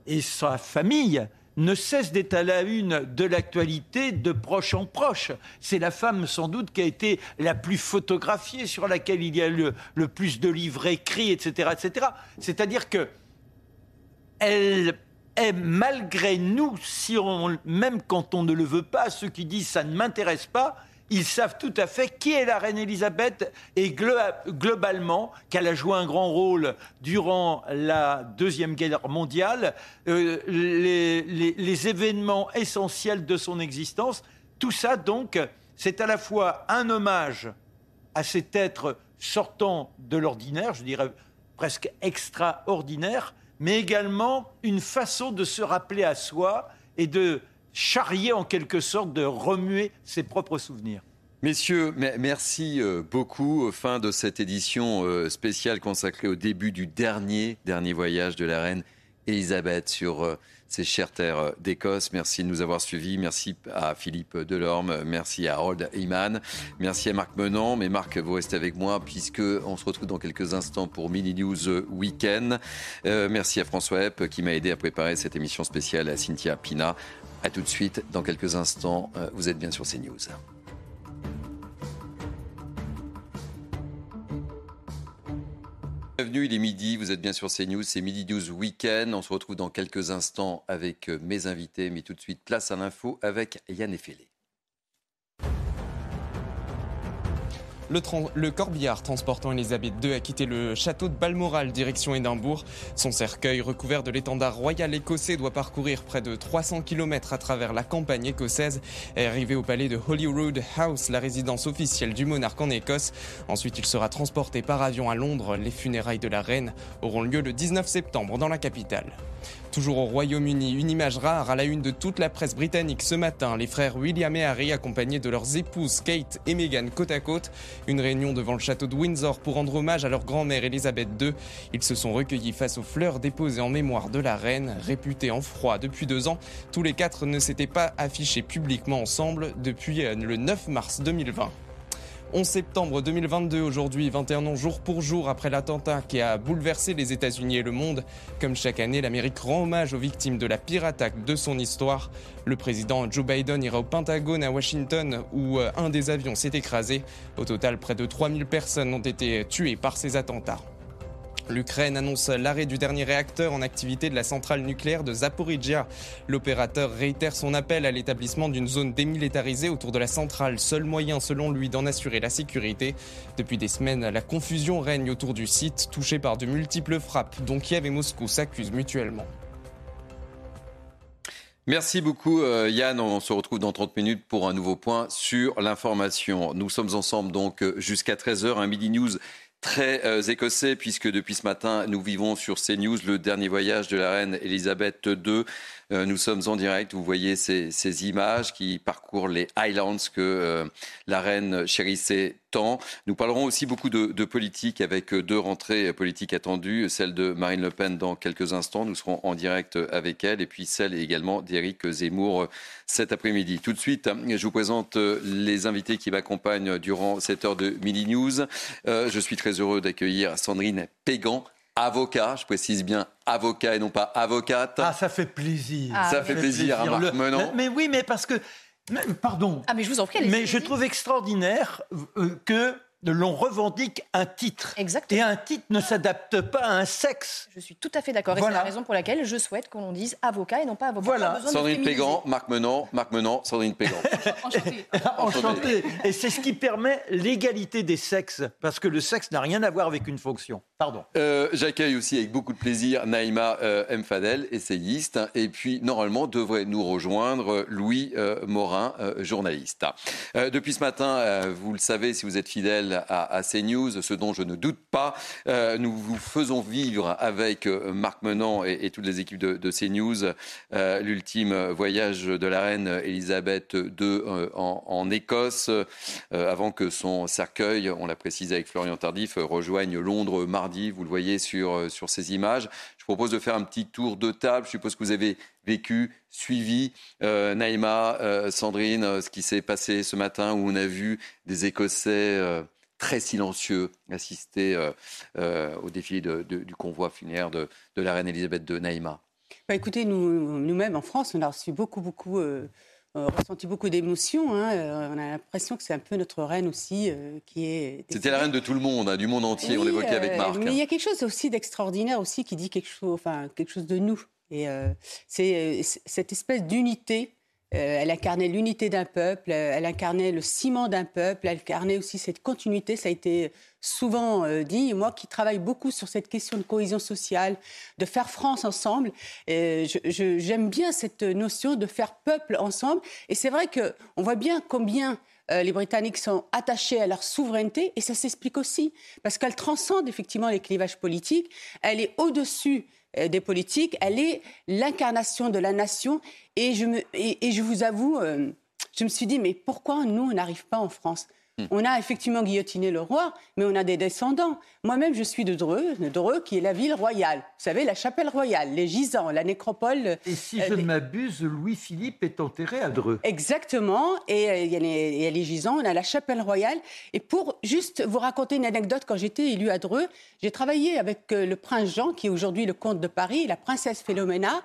et sa famille ne cesse d'être à la une de l'actualité de proche en proche. C'est la femme sans doute qui a été la plus photographiée, sur laquelle il y a le, le plus de livres écrits, etc. etc. C'est-à-dire que elle est malgré nous, si on, même quand on ne le veut pas, ceux qui disent ça ne m'intéresse pas, ils savent tout à fait qui est la reine Elisabeth et globalement qu'elle a joué un grand rôle durant la Deuxième Guerre mondiale, euh, les, événements essentiels de son existence. Tout ça, donc, c'est à la fois un hommage à cet être sortant de l'ordinaire, je dirais presque extraordinaire, mais également une façon de se rappeler à soi et de charrier en quelque sorte, de remuer ses propres souvenirs. Messieurs, merci euh, beaucoup. Fin de cette édition euh, spéciale consacrée au début du dernier, dernier voyage de la reine Elisabeth sur euh, ces chères terres d'Écosse. Merci de nous avoir suivis. Merci à Philippe Delorme. Merci à Harold Heyman. Merci à Marc Menant. Mais Marc, vous restez avec moi puisque on se retrouve dans quelques instants pour Mini News Weekend. merci à François Epp qui m'a aidé à préparer cette émission spéciale à Cynthia Pina. A tout de suite, dans quelques instants, euh, vous êtes bien sur CNews. Bienvenue, il est midi, vous êtes bien sur CNews, c'est Midi News Weekend. On se retrouve dans quelques instants avec euh, mes invités, mais tout de suite, place à l'info avec Yann Effelé. Le, corbillard transportant Elisabeth II a quitté le château de Balmoral direction Édimbourg. Son cercueil recouvert de l'étendard royal écossais doit parcourir près de 300 km à travers la campagne écossaise et arriver au palais de Holyrood House, la résidence officielle du monarque en Écosse. Ensuite, il sera transporté par avion à Londres. Les funérailles de la reine auront lieu le 19 septembre dans la capitale. Toujours au Royaume-Uni, une image rare à la une de toute la presse britannique ce matin. Les frères William et Harry, accompagnés de leurs épouses Kate et Meghan côte à côte. Une réunion devant le château de Windsor pour rendre hommage à leur grand-mère Elisabeth II. Ils se sont recueillis face aux fleurs déposées en mémoire de la reine, réputée en froid depuis deux ans. Tous les quatre ne s'étaient pas affichés publiquement ensemble depuis le 9 mars 2020. 11 septembre 2022, aujourd'hui, 21 ans jour pour jour après l'attentat qui a bouleversé les États-Unis et le monde. Comme chaque année, l'Amérique rend hommage aux victimes de la pire attaque de son histoire. Le président Joe Biden ira au Pentagone à Washington où euh, un des avions s'est écrasé. Au total, près de 3000 personnes ont été tuées par ces attentats. L'Ukraine annonce l'arrêt du dernier réacteur en activité de la centrale nucléaire de Zaporizhia. L'opérateur réitère son appel à l'établissement d'une zone démilitarisée autour de la centrale, seul moyen selon lui d'en assurer la sécurité. Depuis des semaines, la confusion règne autour du site, touché par de multiples frappes dont Kiev et Moscou s'accusent mutuellement. Merci beaucoup euh, Yann. On se retrouve dans 30 minutes pour un nouveau point sur l'information. Nous sommes ensemble donc euh, jusqu'à 13h, un Midi News très euh, écossais puisque depuis ce matin, nous vivons sur CNews le dernier voyage de la reine Elisabeth II. Euh, nous sommes en direct, vous voyez ces, images qui parcourent les Highlands que euh, la reine chérissait tant. Nous parlerons aussi beaucoup de, politique avec deux rentrées politiques attendues, celle de Marine Le Pen dans quelques instants, nous serons en direct avec elle, et puis celle également d'Éric Zemmour cet après-midi. Tout de suite, je vous présente les invités qui m'accompagnent durant cette heure de Mini News. Je suis très heureux d'accueillir Sandrine Pégan, avocat, je précise bien avocat et non pas avocate. Ah, ça fait plaisir. Ah, ça fait plaisir, à Marc Menon. Mais, oui, mais parce que, pardon. Ah, mais je vous en prie. Mais je trouve extraordinaire euh, que l'on revendique un titre. Exactement. Et un titre ne s'adapte pas à un sexe. Je suis tout à fait d'accord. Et c'est la raison pour laquelle je souhaite qu'on dise avocat et non pas avocat. Voilà. Sandrine Pégan, Marc Menon, Marc Menon, Sandrine Pégan. Enchanté. Enchanté. Et c'est ce qui permet l'égalité des sexes, parce que le sexe n'a rien à voir avec une fonction. Pardon. Euh, j'accueille aussi avec beaucoup de plaisir Naïma euh, M. Fadel, essayiste, et puis normalement devrait nous rejoindre Louis euh, Morin, journaliste. depuis ce matin, vous le savez si vous êtes fidèle à, CNews, ce dont je ne doute pas. Euh, nous vous faisons vivre avec euh, Marc Menant et, toutes les équipes de, CNews euh, l'ultime voyage de la reine Elisabeth II en, Écosse, avant que son cercueil, on l'a précisé avec Florian Tardif, rejoigne Londres mardi. Vous le voyez sur, sur ces images. Je propose de faire un petit tour de table. Je suppose que vous avez vécu, suivi, Naïma, Sandrine, ce qui s'est passé ce matin où on a vu des Écossais très silencieux, assister euh, euh, au défilé du convoi funéraire de, la reine Elisabeth de Naïma bah Écoutez, nous, nous-mêmes en France, on a reçu beaucoup, beaucoup, euh, ressenti beaucoup d'émotions. Hein. on a l'impression que c'est un peu notre reine aussi qui est. C'était la reine de tout le monde, hein, du monde entier. on l'évoquait avec Marc. Mais il y a quelque chose aussi d'extraordinaire aussi qui dit quelque chose, enfin quelque chose de nous. Et c'est cette espèce d'unité elle incarnait l'unité d'un peuple, euh, elle incarnait le ciment d'un peuple, elle incarnait aussi cette continuité. Ça a été souvent euh, dit. moi qui travaille beaucoup sur cette question de cohésion sociale, de faire France ensemble, j'aime bien cette notion de faire peuple ensemble. Et c'est vrai qu'on voit bien combien les Britanniques sont attachés à leur souveraineté, et ça s'explique aussi, parce qu'elle transcende effectivement les clivages politiques, elle est au-dessus euh, des politiques, elle est l'incarnation de la nation. Et je, me, et, je vous avoue, euh, je me suis dit, mais pourquoi nous, on n'arrive pas en France? On a effectivement guillotiné le roi, mais on a des descendants. Moi-même, je suis de Dreux, de Dreux qui est la ville royale. Vous savez, la chapelle royale, les gisants, la nécropole. Et si je euh, ne m'abuse, Louis-Philippe est enterré à Dreux. Exactement. Et euh, il y, a les gisants, on a la chapelle royale. Et pour juste vous raconter une anecdote, quand j'étais élu à Dreux, j'ai travaillé avec euh, le prince Jean, qui est aujourd'hui le comte de Paris, et la princesse Philomena.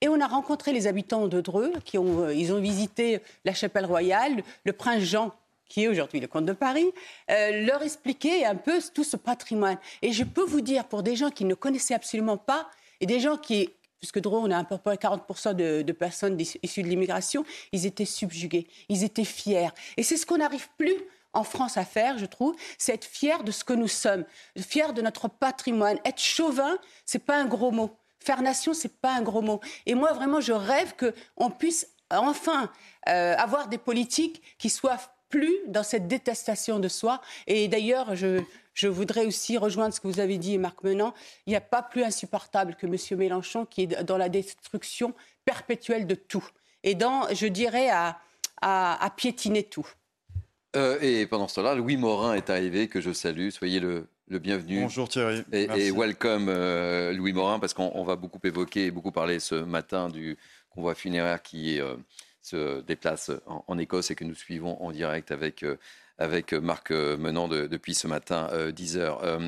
Et on a rencontré les habitants de Dreux, qui ont, ils ont visité la chapelle royale. Le prince Jean, qui est aujourd'hui le comte de Paris, euh, leur expliquer un peu tout ce patrimoine. Et je peux vous dire, pour des gens qui ne connaissaient absolument pas, et des gens qui, puisque Dreux, on a à peu près 40% de, personnes issues de l'immigration, ils étaient subjugués, ils étaient fiers. Et c'est ce qu'on n'arrive plus en France à faire, je trouve, c'est être fier de ce que nous sommes, fier de notre patrimoine. Être chauvin, c'est pas un gros mot. Faire nation, c'est pas un gros mot. Et moi, vraiment, je rêve qu'on puisse enfin euh, avoir des politiques qui soient plus dans cette détestation de soi. Et d'ailleurs, je, je voudrais aussi rejoindre ce que vous avez dit, Marc Menant. Il n'y a pas plus insupportable que M. Mélenchon qui est dans la destruction perpétuelle de tout. Et dans, je dirais, à, à, piétiner tout. Euh, et pendant ce temps-là, Louis Morin est arrivé, que je salue. Soyez le, le bienvenu. Bonjour Thierry. Et, welcome euh, Louis Morin, parce qu'on va beaucoup évoquer et beaucoup parler ce matin du convoi funéraire qui est euh, se déplace en, Écosse et que nous suivons en direct avec, euh, avec Marc euh, Menant depuis ce matin, 10 euh, heures.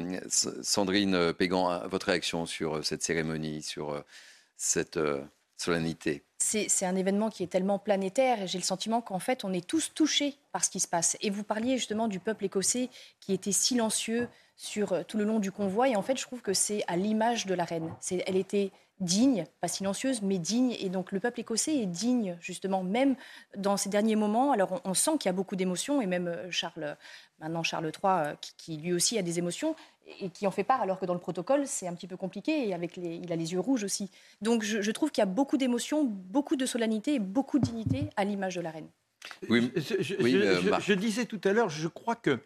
Sandrine Pégan, votre réaction sur cette cérémonie, sur cette solennité? C'est un événement qui est tellement planétaire et j'ai le sentiment qu'en fait on est tous touchés par ce qui se passe. Et vous parliez justement du peuple écossais qui était silencieux sur tout le long du convoi et en fait je trouve que c'est à l'image de la reine. Elle était digne, pas silencieuse, mais digne. Et donc le peuple écossais est digne, justement, même dans ces derniers moments. Alors on, sent qu'il y a beaucoup d'émotions, et même euh, Charles, maintenant Charles III, euh, qui, lui aussi a des émotions, et qui en fait part, alors que dans le protocole, c'est un petit peu compliqué, et avec les, il a les yeux rouges aussi. Donc je, trouve qu'il y a beaucoup d'émotions, beaucoup de solennité et beaucoup de dignité à l'image de la reine. Oui, je, je, disais tout à l'heure, je crois que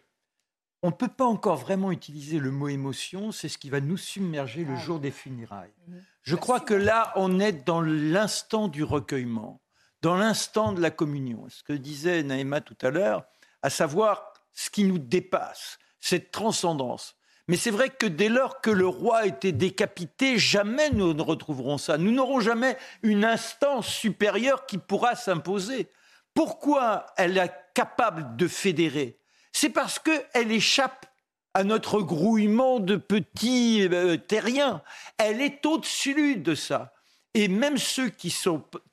on ne peut pas encore vraiment utiliser le mot émotion, c'est ce qui va nous submerger le jour des funérailles. Mhm. Je crois que là, on est dans l'instant du recueillement, dans l'instant de la communion. Ce que disait Naïma tout à l'heure, à savoir ce qui nous dépasse, cette transcendance. Mais c'est vrai que dès lors que le roi a été décapité, jamais nous ne retrouverons ça. Nous n'aurons jamais une instance supérieure qui pourra s'imposer. Pourquoi elle est capable de fédérer? C'est parce qu'elle échappe à notre grouillement de petits euh, terriens. Elle est au-dessus de ça. Et même ceux qui,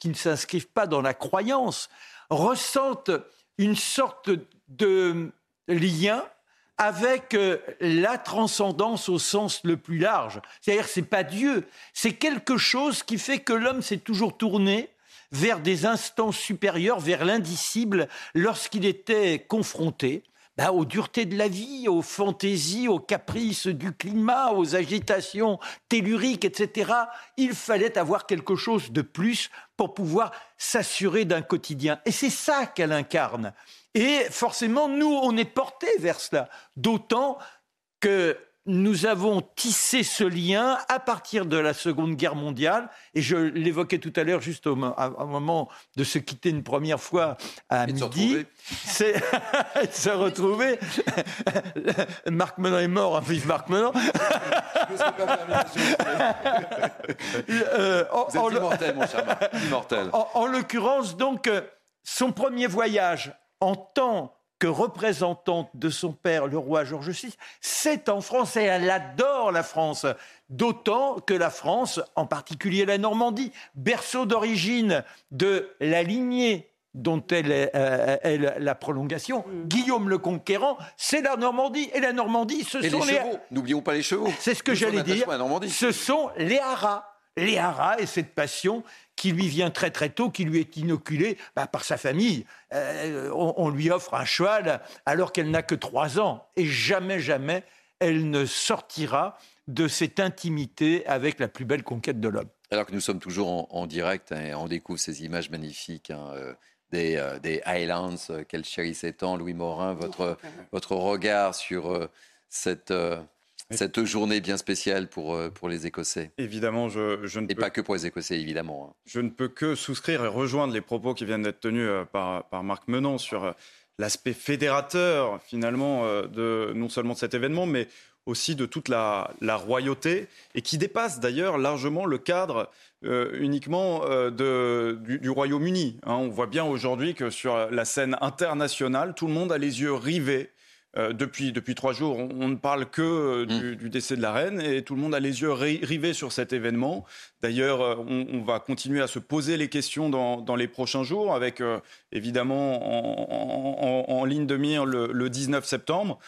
ne s'inscrivent pas dans la croyance ressentent une sorte de lien avec euh, la transcendance au sens le plus large. C'est-à-dire c'est pas Dieu, c'est quelque chose qui fait que l'homme s'est toujours tourné vers des instances supérieures, vers l'indicible, lorsqu'il était confronté bah, aux duretés de la vie, aux fantaisies, aux caprices du climat, aux agitations telluriques, etc. Il fallait avoir quelque chose de plus pour pouvoir s'assurer d'un quotidien. Et c'est ça qu'elle incarne. Et forcément, nous, on est portés vers cela. D'autant que nous avons tissé ce lien à partir de la Seconde Guerre mondiale, et je l'évoquais tout à l'heure, juste au, moment de se quitter une première fois à midi. C'est se retrouver. Marc Menon est mort, hein, vive Marc Menon. euh, Vous êtes immortel, mon cher Marc, immortel. En, en l'occurrence, donc, euh, son premier voyage en tant que représentante de son père, le roi George VI, c'est en France et elle adore la France. D'autant que la France, en particulier la Normandie, berceau d'origine de la lignée dont elle est, euh, la prolongation, mm. Guillaume le Conquérant, c'est la Normandie. Et la Normandie, ce sont les... chevaux. N'oublions pas les chevaux. C'est ce que j'allais dire. Ce sont les haras. Les haras et cette passion qui lui vient très très tôt, qui lui est inoculée bah, par sa famille. Euh, on, lui offre un cheval alors qu'elle n'a que trois ans. Et jamais, jamais, elle ne sortira de cette intimité avec la plus belle conquête de l'homme. Alors que nous sommes toujours en, direct et hein, on découvre ces images magnifiques. Hein, euh, des, euh, des, Highlands qu'elle chérissait tant, Louis Morin, votre, votre regard sur cette, cette journée bien spéciale pour, euh, pour les Écossais. Évidemment, je, je ne Et pas que pour les Écossais, évidemment. Hein. Je ne peux que souscrire et rejoindre les propos qui viennent d'être tenus euh, par, par Marc Menon sur euh, l'aspect fédérateur, finalement, de, non seulement de cet événement, mais aussi de toute la, la royauté, et qui dépasse d'ailleurs largement le cadre uniquement de, du, du Royaume-Uni. Hein. on voit bien aujourd'hui que sur la scène internationale, tout le monde a les yeux rivés euh, depuis, depuis trois jours, on, ne parle que euh, mm. du, décès de la reine et tout le monde a les yeux rivés sur cet événement. D'ailleurs, euh, on, va continuer à se poser les questions dans, dans les prochains jours, avec évidemment en, ligne de mire le, 19 septembre,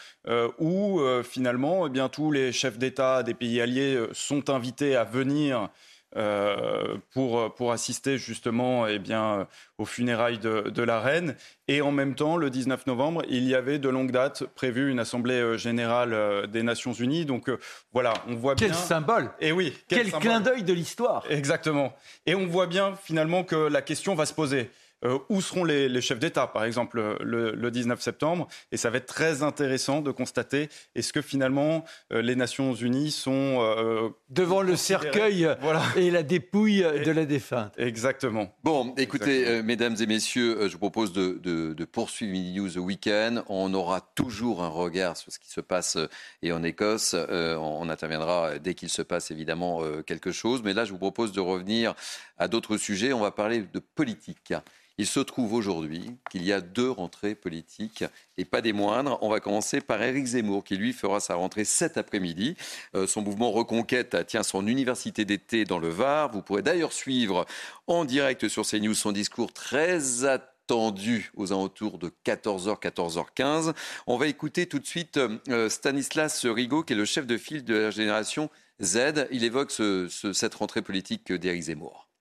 où finalement, eh bien, tous les chefs d'État des pays alliés sont invités à venir euh, pour, pour assister justement eh bien, aux funérailles de, la reine. Et en même temps, le 19 novembre, il y avait de longue date prévu une assemblée euh, générale euh, des Nations Unies. Donc voilà, on voit quel bien. Symbole Et eh oui, quel, quel clin d'œil de l'histoire Exactement. Et on voit bien finalement que la question va se poser. Euh, où seront les, chefs d'État, par exemple, le, 19 septembre? Et ça va être très intéressant de constater est-ce que finalement euh, les Nations Unies sont euh, devant le cercueil et la dépouille de la défunte. Exactement. Bon, écoutez, mesdames et messieurs, je vous propose de, de poursuivre Mini News Weekend. On aura toujours un regard sur ce qui se passe et en Écosse. on interviendra dès qu'il se passe évidemment quelque chose. Mais là, je vous propose de revenir à d'autres sujets. On va parler de politique. Il se trouve aujourd'hui qu'il y a deux rentrées politiques et pas des moindres. On va commencer par Éric Zemmour qui lui fera sa rentrée cet après-midi. Euh, son mouvement Reconquête tient son université d'été dans le Var. Vous pourrez d'ailleurs suivre en direct sur CNews son discours très attendu aux alentours de 14h, 14h15. On va écouter tout de suite euh, Stanislas Rigaud, qui est le chef de file de la génération Z. Il évoque cette rentrée politique d'Éric Zemmour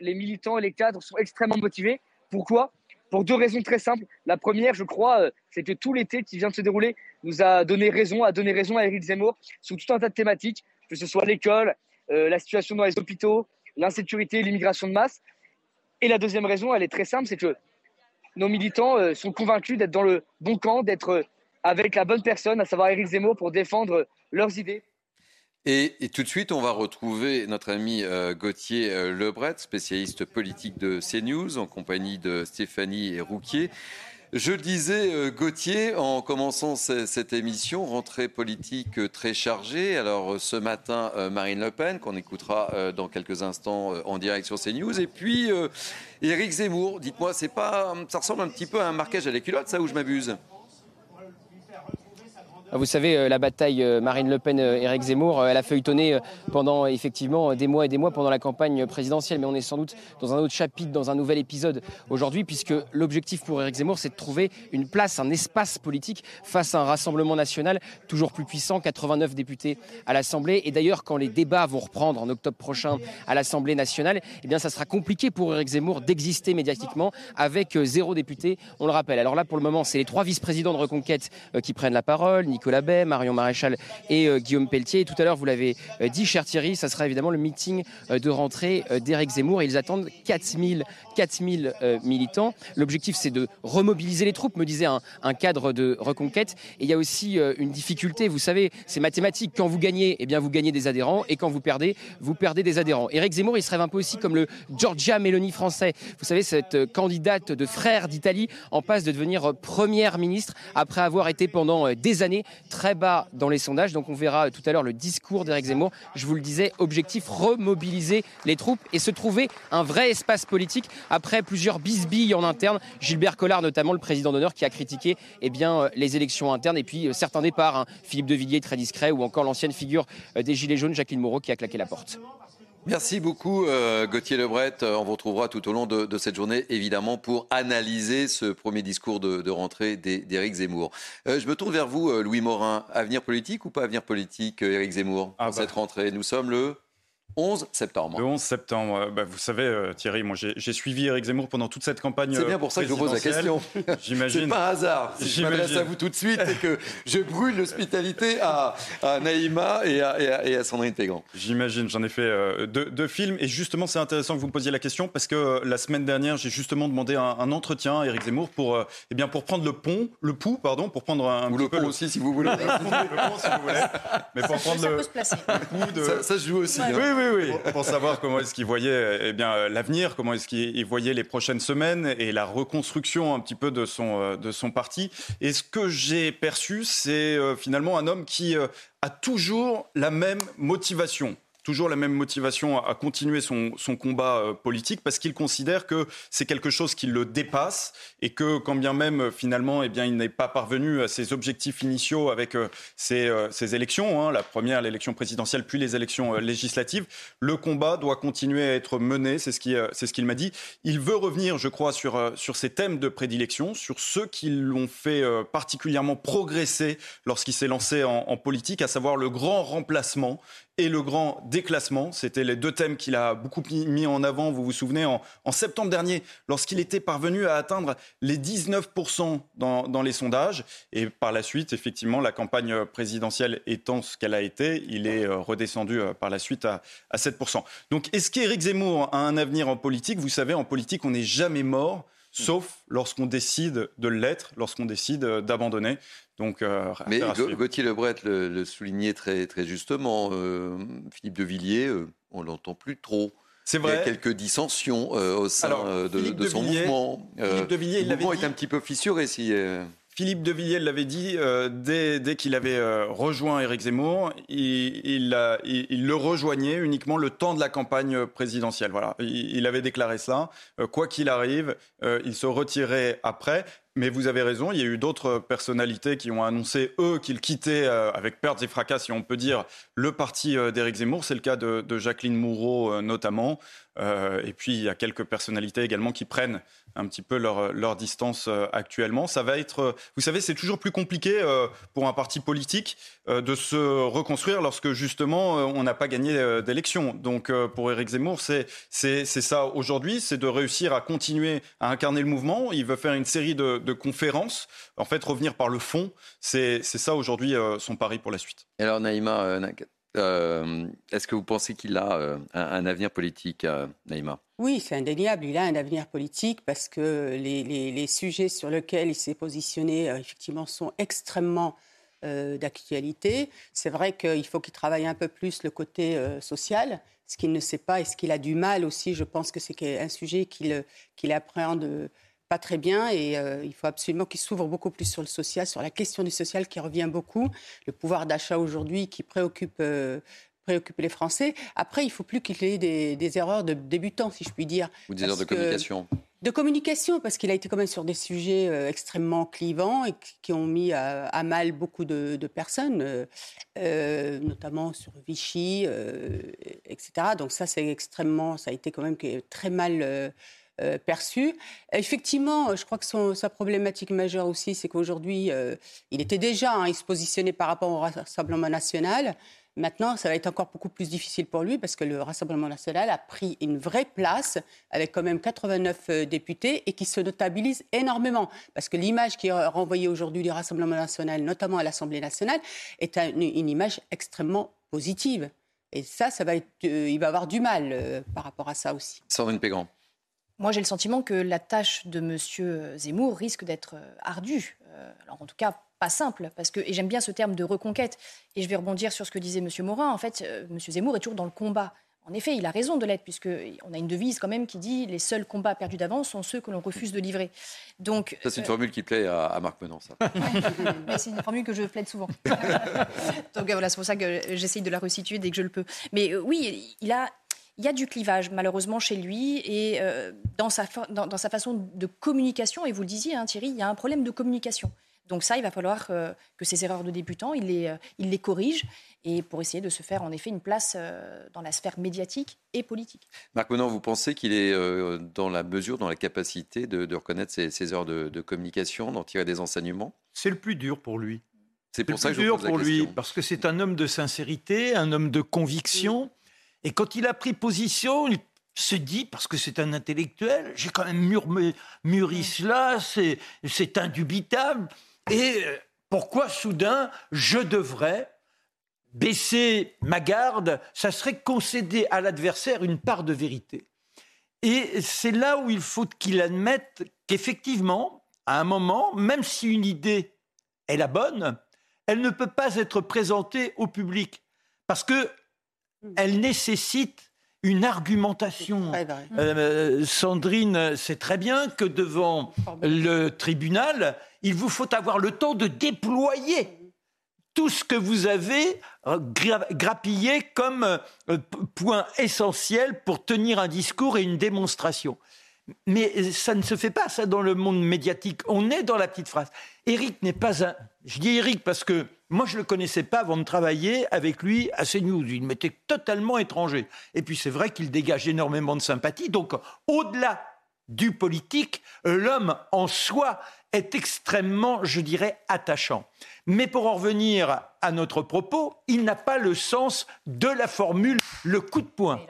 les militants et les cadres sont extrêmement motivés. Pourquoi? Pour deux raisons très simples. La première, je crois, euh, c'est que tout l'été qui vient de se dérouler nous a donné raison, a donné raison à Éric Zemmour sur tout un tas de thématiques, que ce soit l'école, euh, la situation dans les hôpitaux, l'insécurité, l'immigration de masse. Et la deuxième raison, elle est très simple, c'est que nos militants euh, sont convaincus d'être dans le bon camp, d'être avec la bonne personne, à savoir Éric Zemmour, pour défendre leurs idées. Et, tout de suite, on va retrouver notre ami euh, Gauthier euh, Lebret, spécialiste politique de CNews, en compagnie de Stéphanie Rouquier. Je disais, euh, Gauthier, en commençant cette émission, rentrée politique très chargée. Alors ce matin, Marine Le Pen, qu'on écoutera dans quelques instants en direct sur CNews. Et puis Éric Zemmour, dites-moi, c'est pas, ça ressemble un petit peu à un marquage à la culotte, ça, où je m'abuse? Vous savez, euh, la bataille euh, Marine Le Pen-Éric Zemmour, euh, elle a feuilletonné pendant effectivement des mois et des mois pendant la campagne présidentielle, mais on est sans doute dans un autre chapitre, dans un nouvel épisode aujourd'hui, puisque l'objectif pour Éric Zemmour, c'est de trouver une place, un espace politique face à un rassemblement national toujours plus puissant, 89 députés à l'Assemblée. Et d'ailleurs, quand les débats vont reprendre en octobre prochain à l'Assemblée nationale, eh bien, ça sera compliqué pour Éric Zemmour d'exister médiatiquement avec zéro député, on le rappelle. Alors là, pour le moment, c'est les trois vice-présidents de Reconquête qui prennent la parole. Nicolas Bay, Marion Maréchal et euh, Guillaume Pelletier. Et tout à l'heure, vous l'avez euh, dit, cher Thierry, ça sera évidemment le meeting euh, de rentrée d'Éric Zemmour. Ils attendent 4000, 4000 militants. L'objectif, c'est de remobiliser les troupes, me disait un, cadre de reconquête. Et il y a aussi une difficulté, vous savez, c'est mathématique. Quand vous gagnez, eh bien, vous gagnez des adhérents. Et quand vous perdez, vous perdez des adhérents. Éric Zemmour, il se rêve un peu aussi comme le Giorgia Meloni français. Vous savez, cette candidate de frère d'Italie en passe de devenir première ministre après avoir été pendant des années très bas dans les sondages. Donc on verra tout à l'heure le discours d'Éric Zemmour. Je vous le disais, objectif remobiliser les troupes et se trouver un vrai espace politique après plusieurs bisbilles en interne. Gilbert Collard notamment, le président d'honneur, qui a critiqué eh euh, les élections internes et puis euh, certains départs. Hein. Philippe de Villiers très discret ou encore l'ancienne figure euh, des Gilets jaunes, Jacqueline Moreau, qui a claqué la porte. Merci beaucoup euh, Gauthier Lebret. Euh, on vous retrouvera tout au long de, cette journée, évidemment, pour analyser ce premier discours de, rentrée d'Éric Zemmour. Euh, je me tourne vers vous, Louis Morin. Avenir politique ou pas avenir politique, Éric Zemmour, ah, pour bah. cette rentrée? Nous sommes le 11 septembre. Le 11 septembre. Bah, vous savez, euh, Thierry, moi j'ai suivi Eric Zemmour pendant toute cette campagne. C'est bien pour ça que je vous pose la question. J'imagine. C'est pas un hasard. Si je m'adresse à vous tout de suite et que je brûle l'hospitalité à, Naïma et à, Sandrine Pégan. J'imagine. J'en ai fait euh, deux, films. Et justement, c'est intéressant que vous me posiez la question parce que euh, la semaine dernière, j'ai justement demandé un, entretien à Eric Zemmour pour, eh bien, pour prendre le pont, le pouls, pardon, pour prendre un. Ou le pont aussi, si vous voulez. le pont, si vous voulez. Mais pour prendre le, pouls de. Ça, se joue aussi. Hein. Oui, oui, oui. Pour, savoir comment est-ce qu'il voyait eh bien l'avenir, comment est-ce qu'il voyait les prochaines semaines et la reconstruction un petit peu de son euh, de son parti. Et ce que j'ai perçu, c'est euh, finalement un homme qui euh, a toujours la même motivation toujours la même motivation à continuer son, combat euh, politique parce qu'il considère que c'est quelque chose qui le dépasse et que quand bien même euh, finalement eh bien, il n'est pas parvenu à ses objectifs initiaux avec euh, ces, élections, hein, la première l'élection présidentielle puis les élections législatives, le combat doit continuer à être mené, c'est ce qu'il ce qu'il m'a dit. Il veut revenir, je crois, sur, sur ses thèmes de prédilection, sur ceux qui l'ont fait particulièrement progresser lorsqu'il s'est lancé en, en politique, à savoir le grand remplacement et le grand déclassement. C'était les deux thèmes qu'il a beaucoup mis en avant, vous vous souvenez, en, septembre dernier, lorsqu'il était parvenu à atteindre les 19% dans, les sondages. Et par la suite, effectivement, la campagne présidentielle étant ce qu'elle a été, il est euh, redescendu euh, par la suite à, à 7%. Donc est-ce qu'Éric Zemmour a un avenir en politique? Vous savez, en politique, on n'est jamais mort sauf lorsqu'on décide de l'être, lorsqu'on décide euh, d'abandonner. Donc, euh, Mais Gauthier Lebret le, soulignait très, très justement. Euh, Philippe de Villiers, on l'entend plus trop. C'est vrai. Il y a quelques dissensions au sein de, son mouvement. Philippe de Villiers, le mouvement est un petit peu fissuré. Si, Philippe de Villiers l'avait dit dès, qu'il avait rejoint Éric Zemmour, il, le rejoignait uniquement le temps de la campagne présidentielle. Voilà, il, il avait déclaré ça. quoi qu'il arrive, il se retirait après. Mais vous avez raison, il y a eu d'autres personnalités qui ont annoncé, eux, qu'ils quittaient euh, avec pertes et fracas, si on peut dire, le parti euh, d'Éric Zemmour. C'est le cas de, Jacqueline Moureau, euh, notamment. Et puis, il y a quelques personnalités également qui prennent un petit peu leur, distance actuellement. Ça va être, vous savez, c'est toujours plus compliqué pour un parti politique de se reconstruire lorsque, justement, on n'a pas gagné d'élection. Donc, pour Éric Zemmour, c'est ça aujourd'hui, c'est de réussir à continuer à incarner le mouvement. Il veut faire une série de de conférences. En fait, revenir par le fond, c'est ça aujourd'hui euh, son pari pour la suite. alors Naïma, euh, Euh, est-ce que vous pensez qu'il a euh, un, avenir politique, euh, Naïma? Oui, c'est indéniable. Il a un avenir politique parce que les, sujets sur lesquels il s'est positionné, effectivement, sont extrêmement d'actualité. C'est vrai qu'il faut qu'il travaille un peu plus le côté social, ce qu'il ne sait pas et ce qu'il a du mal aussi. Je pense que c'est un sujet qu'il appréhende pas très bien et euh, il faut absolument qu'il s'ouvre beaucoup plus sur le social, sur la question du social qui revient beaucoup, le pouvoir d'achat aujourd'hui qui préoccupe, euh, préoccupe les Français. Après, il ne faut plus qu'il ait des, erreurs de débutants, si je puis dire. Ou des erreurs de communication de communication, parce qu'il a été quand même sur des sujets euh, extrêmement clivants et qui ont mis à, mal beaucoup de, personnes, notamment sur Vichy, etc. Donc ça, c'est extrêmement, ça a été quand même très mal euh. Effectivement, je crois que sa problématique majeure aussi, c'est qu'aujourd'hui, euh, il était déjà, hein, il se positionnait par rapport au Rassemblement national. Maintenant, ça va être encore beaucoup plus difficile pour lui parce que le Rassemblement national a pris une vraie place avec quand même 89 euh, députés et qui se notabilise énormément. Parce que l'image qui est renvoyée aujourd'hui du Rassemblement national, notamment à l'Assemblée nationale, est une, image extrêmement positive. Et ça, ça va être, il va avoir du mal par rapport à ça aussi. Sandrine Pégrand. Moi, j'ai le sentiment que la tâche de M. Zemmour risque d'être euh, ardue. Euh, alors, en tout cas, pas simple, parce que, et j'aime bien ce terme de reconquête, et je vais rebondir sur ce que disait M. Morin. En fait, euh, M. Zemmour est toujours dans le combat. En effet, il a raison de l'être, puisqu'on a une devise quand même qui dit les seuls combats perdus d'avance sont ceux que l'on refuse de livrer. Donc, ça, c'est une formule qui plaît à, Marc Menon, ça. c'est une formule que je plaide souvent. Donc voilà, c'est pour ça que j'essaye de la resituer dès que je le peux. Mais oui, il a, il y a du clivage malheureusement chez lui et euh, dans, sa dans, sa façon de communication, et vous le disiez hein, Thierry, il y a un problème de communication. Donc ça, il va falloir euh, que ces erreurs de débutant, il les, euh, il les corrige et pour essayer de se faire en effet une place dans la sphère médiatique et politique. Marc Menon, vous pensez qu'il est dans la mesure, dans la capacité de, reconnaître ces, ces erreurs de, communication, d'en tirer des enseignements? C'est le plus dur pour lui. C'est pour ça que je dur pour lui, parce que c'est un homme de sincérité, un homme de conviction. Et quand il a pris position, il se dit, parce que c'est un intellectuel, j'ai quand même mûri cela, c'est indubitable. Et euh, pourquoi soudain je devrais baisser ma garde? Ça serait concéder à l'adversaire une part de vérité. Et c'est là où il faut qu'il admette qu'effectivement, à un moment, même si une idée est la bonne, elle ne peut pas être présentée au public. Parce que elle nécessite une argumentation. Euh, Sandrine sait très bien que devant le tribunal, il vous faut avoir le temps de déployer tout ce que vous avez euh, grappillé comme euh, point essentiel pour tenir un discours et une démonstration. Mais ça ne se fait pas, ça, dans le monde médiatique. On est dans la petite phrase. Eric n'est pas un. Je dis Eric parce que moi, je ne le connaissais pas avant de travailler avec lui à CNews. Il m'était totalement étranger. Et puis, c'est vrai qu'il dégage énormément de sympathie. Donc, au-delà du politique, l'homme en soi est extrêmement, je dirais, attachant. Mais pour en revenir à notre propos, il n'a pas le sens de la formule le coup de poing.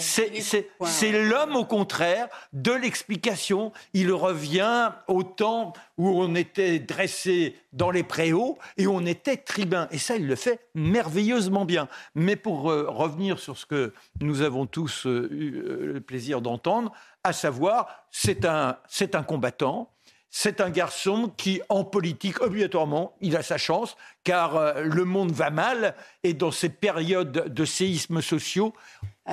C'est l'homme, au contraire, de l'explication. Il revient au temps où on était dressé dans les préaux et on était tribun. Et ça, il le fait merveilleusement bien. Mais pour euh, revenir sur ce que nous avons tous euh, eu euh, le plaisir d'entendre, à savoir, c'est un, un combattant c'est un garçon qui, en politique, obligatoirement, il a sa chance, car euh, le monde va mal, et dans ces périodes de séismes sociaux,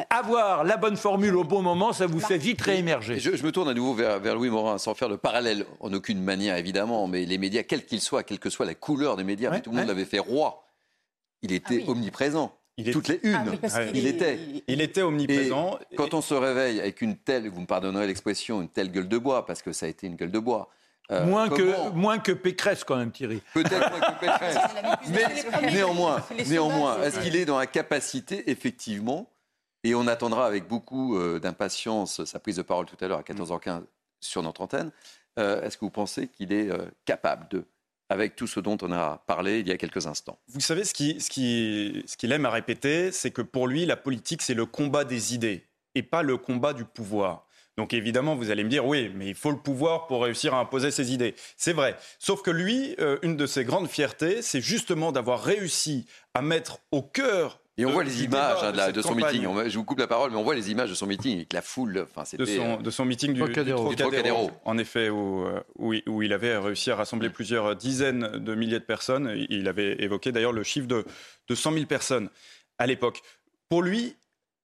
avoir la bonne formule au bon moment, ça vous fait vite réémerger. Je, me tourne à nouveau vers, Louis Morin, sans faire de parallèle en aucune manière, évidemment, mais les médias, quels qu'ils soient, quelle que soit la couleur des médias, tout le monde l'avait fait roi. Il était ah omniprésent. Il Toutes les unes, ah il, était. Il était omniprésent. quand on se réveille avec une telle, vous me pardonnerez l'expression, une telle gueule de bois, parce que ça a été une gueule de bois, euh, moins, que, moins que Pécresse, quand même, Thierry. Peut-être moins que Pécresse. Mais néanmoins, néanmoins est-ce qu'il est dans la capacité, effectivement, et on attendra avec beaucoup euh, d'impatience sa prise de parole tout à l'heure à 14h15 sur notre antenne, euh, est-ce que vous pensez qu'il est capable de avec tout ce dont on a parlé il y a quelques instants? Vous savez, ce qu'il ce qui, ce qu'il aime à répéter, c'est que pour lui, la politique, c'est le combat des idées et pas le combat du pouvoir. Donc évidemment, vous allez me dire, oui, mais il faut le pouvoir pour réussir à imposer ses idées. C'est vrai. Sauf que lui, euh, une de ses grandes fiertés, c'est justement d'avoir réussi à mettre au cœur Et on de- voit les images hein, de, la- cette de son campagne. meeting. On- je vous coupe la parole, mais on voit les images de son meeting avec la foule. Enfin, de c'était. son, euh, de son meeting du, du Trocadéro. Du Trocadéro, en effet, où, euh, où, il- où il avait réussi à rassembler plusieurs dizaines de milliers de personnes. Il avait évoqué d'ailleurs le chiffre de, de 100 000 personnes à l'époque. Pour lui,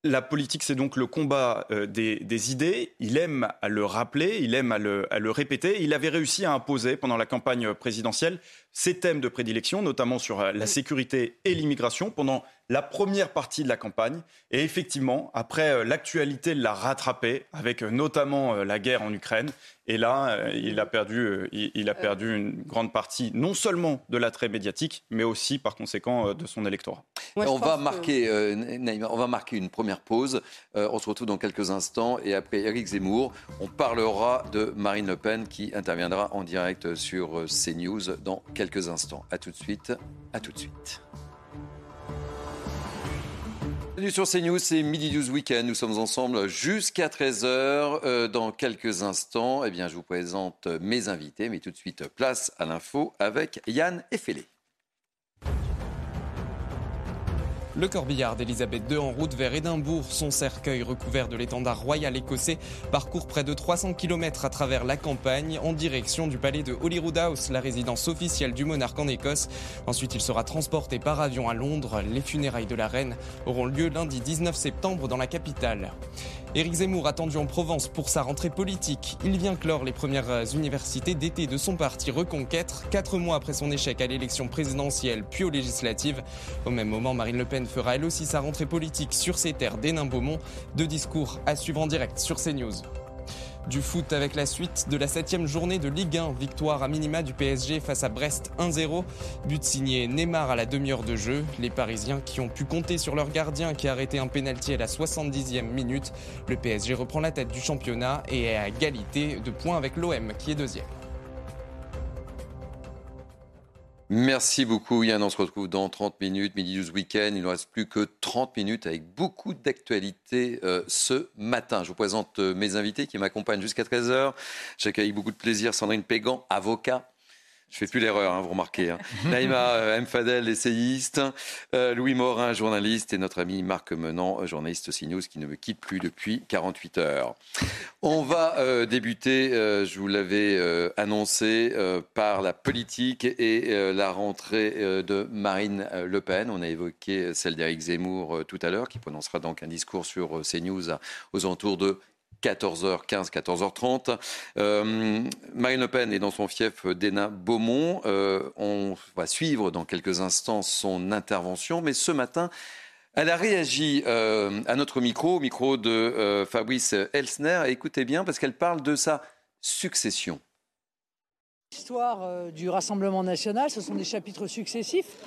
la politique, c'est donc le combat euh, des, idées. Il aime à le rappeler, il aime à le, à le répéter. Il avait réussi à imposer pendant la campagne présidentielle ses thèmes de prédilection, notamment sur euh, la sécurité et l'immigration, pendant la première partie de la campagne. Et effectivement, après, euh, l'actualité l'a rattrapé, avec euh, notamment euh, la guerre en Ukraine. Et là, il a perdu, il, a perdu une grande partie, non seulement de l'attrait médiatique, mais aussi, par conséquent, de son électorat. Moi, on, va que- marquer, euh, Naïma, on va marquer une première pause. Euh, on se retrouve dans quelques instants. Et après Éric Zemmour, on parlera de Marine Le Pen qui interviendra en direct sur CNews dans quelques instants. A tout de suite. À tout de suite. Bienvenue sur CNews, c'est Midi 12 Week-end. Nous sommes ensemble jusqu'à 13h. Euh, dans quelques instants, eh bien, je vous présente mes invités. Mais tout de suite, place à l'info avec Yann Effelé. Le corbillard d'Elisabeth II en route vers Édimbourg, son cercueil recouvert de l'étendard royal écossais, parcourt près de 300 km à travers la campagne en direction du palais de Holyrood House, la résidence officielle du monarque en Écosse. Ensuite, il sera transporté par avion à Londres. Les funérailles de la reine auront lieu lundi 19 septembre dans la capitale. Éric Zemmour attendu en Provence pour sa rentrée politique. Il vient clore les premières universités d'été de son parti Reconquête, quatre mois après son échec à l'élection présidentielle puis aux législatives. Au même moment, Marine Le Pen fera elle aussi sa rentrée politique sur ses terres d'Hénin-Beaumont. Deux discours à suivre en direct sur CNews. Du foot avec la suite de la septième journée de Ligue 1. Victoire à minima du PSG face à Brest 1-0. But signé Neymar à la demi-heure de jeu. Les Parisiens qui ont pu compter sur leur gardien qui a arrêté un pénalty à la 70e minute. Le PSG reprend la tête du championnat et est à égalité de points avec l'OM qui est deuxième. Merci beaucoup Yann, on se retrouve dans 30 minutes, midi 12 week-end. Il ne reste plus que 30 minutes avec beaucoup d'actualités euh, ce matin. Je vous présente euh, mes invités qui m'accompagnent jusqu'à 13h. J'accueille beaucoup de plaisir Sandrine Pégan, avocat. Je fais plus l'erreur, hein, vous remarquez. Hein. Naïma euh, M. Fadel, essayiste. Euh, Louis Morin, journaliste. Et notre ami Marc Menant, journaliste CNews, qui ne me quitte plus depuis 48 heures. On va euh, débuter, euh, je vous l'avais annoncé, par la politique et la rentrée de Marine Le Pen. On a évoqué celle d'Éric Zemmour tout à l'heure, qui prononcera donc un discours sur CNews à- aux alentours de 14h15, 14h30. Euh, Marine Le Pen est dans son fief d'Hénin-Beaumont. Euh, on va suivre dans quelques instants son intervention, mais ce matin, elle a réagi euh, à notre micro, au micro de Fabrice Elsner. Écoutez bien, parce qu'elle parle de sa succession. L'histoire du Rassemblement national, ce sont des chapitres successifs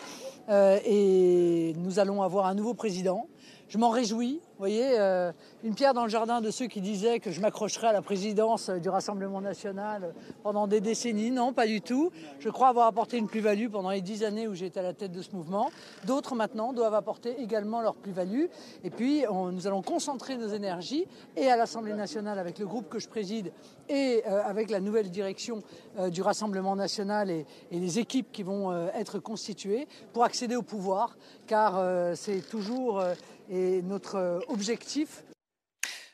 et nous allons avoir un nouveau président. Je m'en réjouis. Vous voyez, euh, une pierre dans le jardin de ceux qui disaient que je m'accrocherais à la présidence euh, du Rassemblement national pendant des décennies. Non, pas du tout. Je crois avoir apporté une plus-value pendant les dix années où j'étais à la tête de ce mouvement. D'autres maintenant doivent apporter également leur plus-value. Et puis, nous allons concentrer nos énergies et à l'Assemblée nationale avec le groupe que je préside et euh, avec la nouvelle direction euh, du Rassemblement national et, les équipes qui vont euh, être constituées pour accéder au pouvoir, car euh, c'est toujours euh, et notre euh, objectif.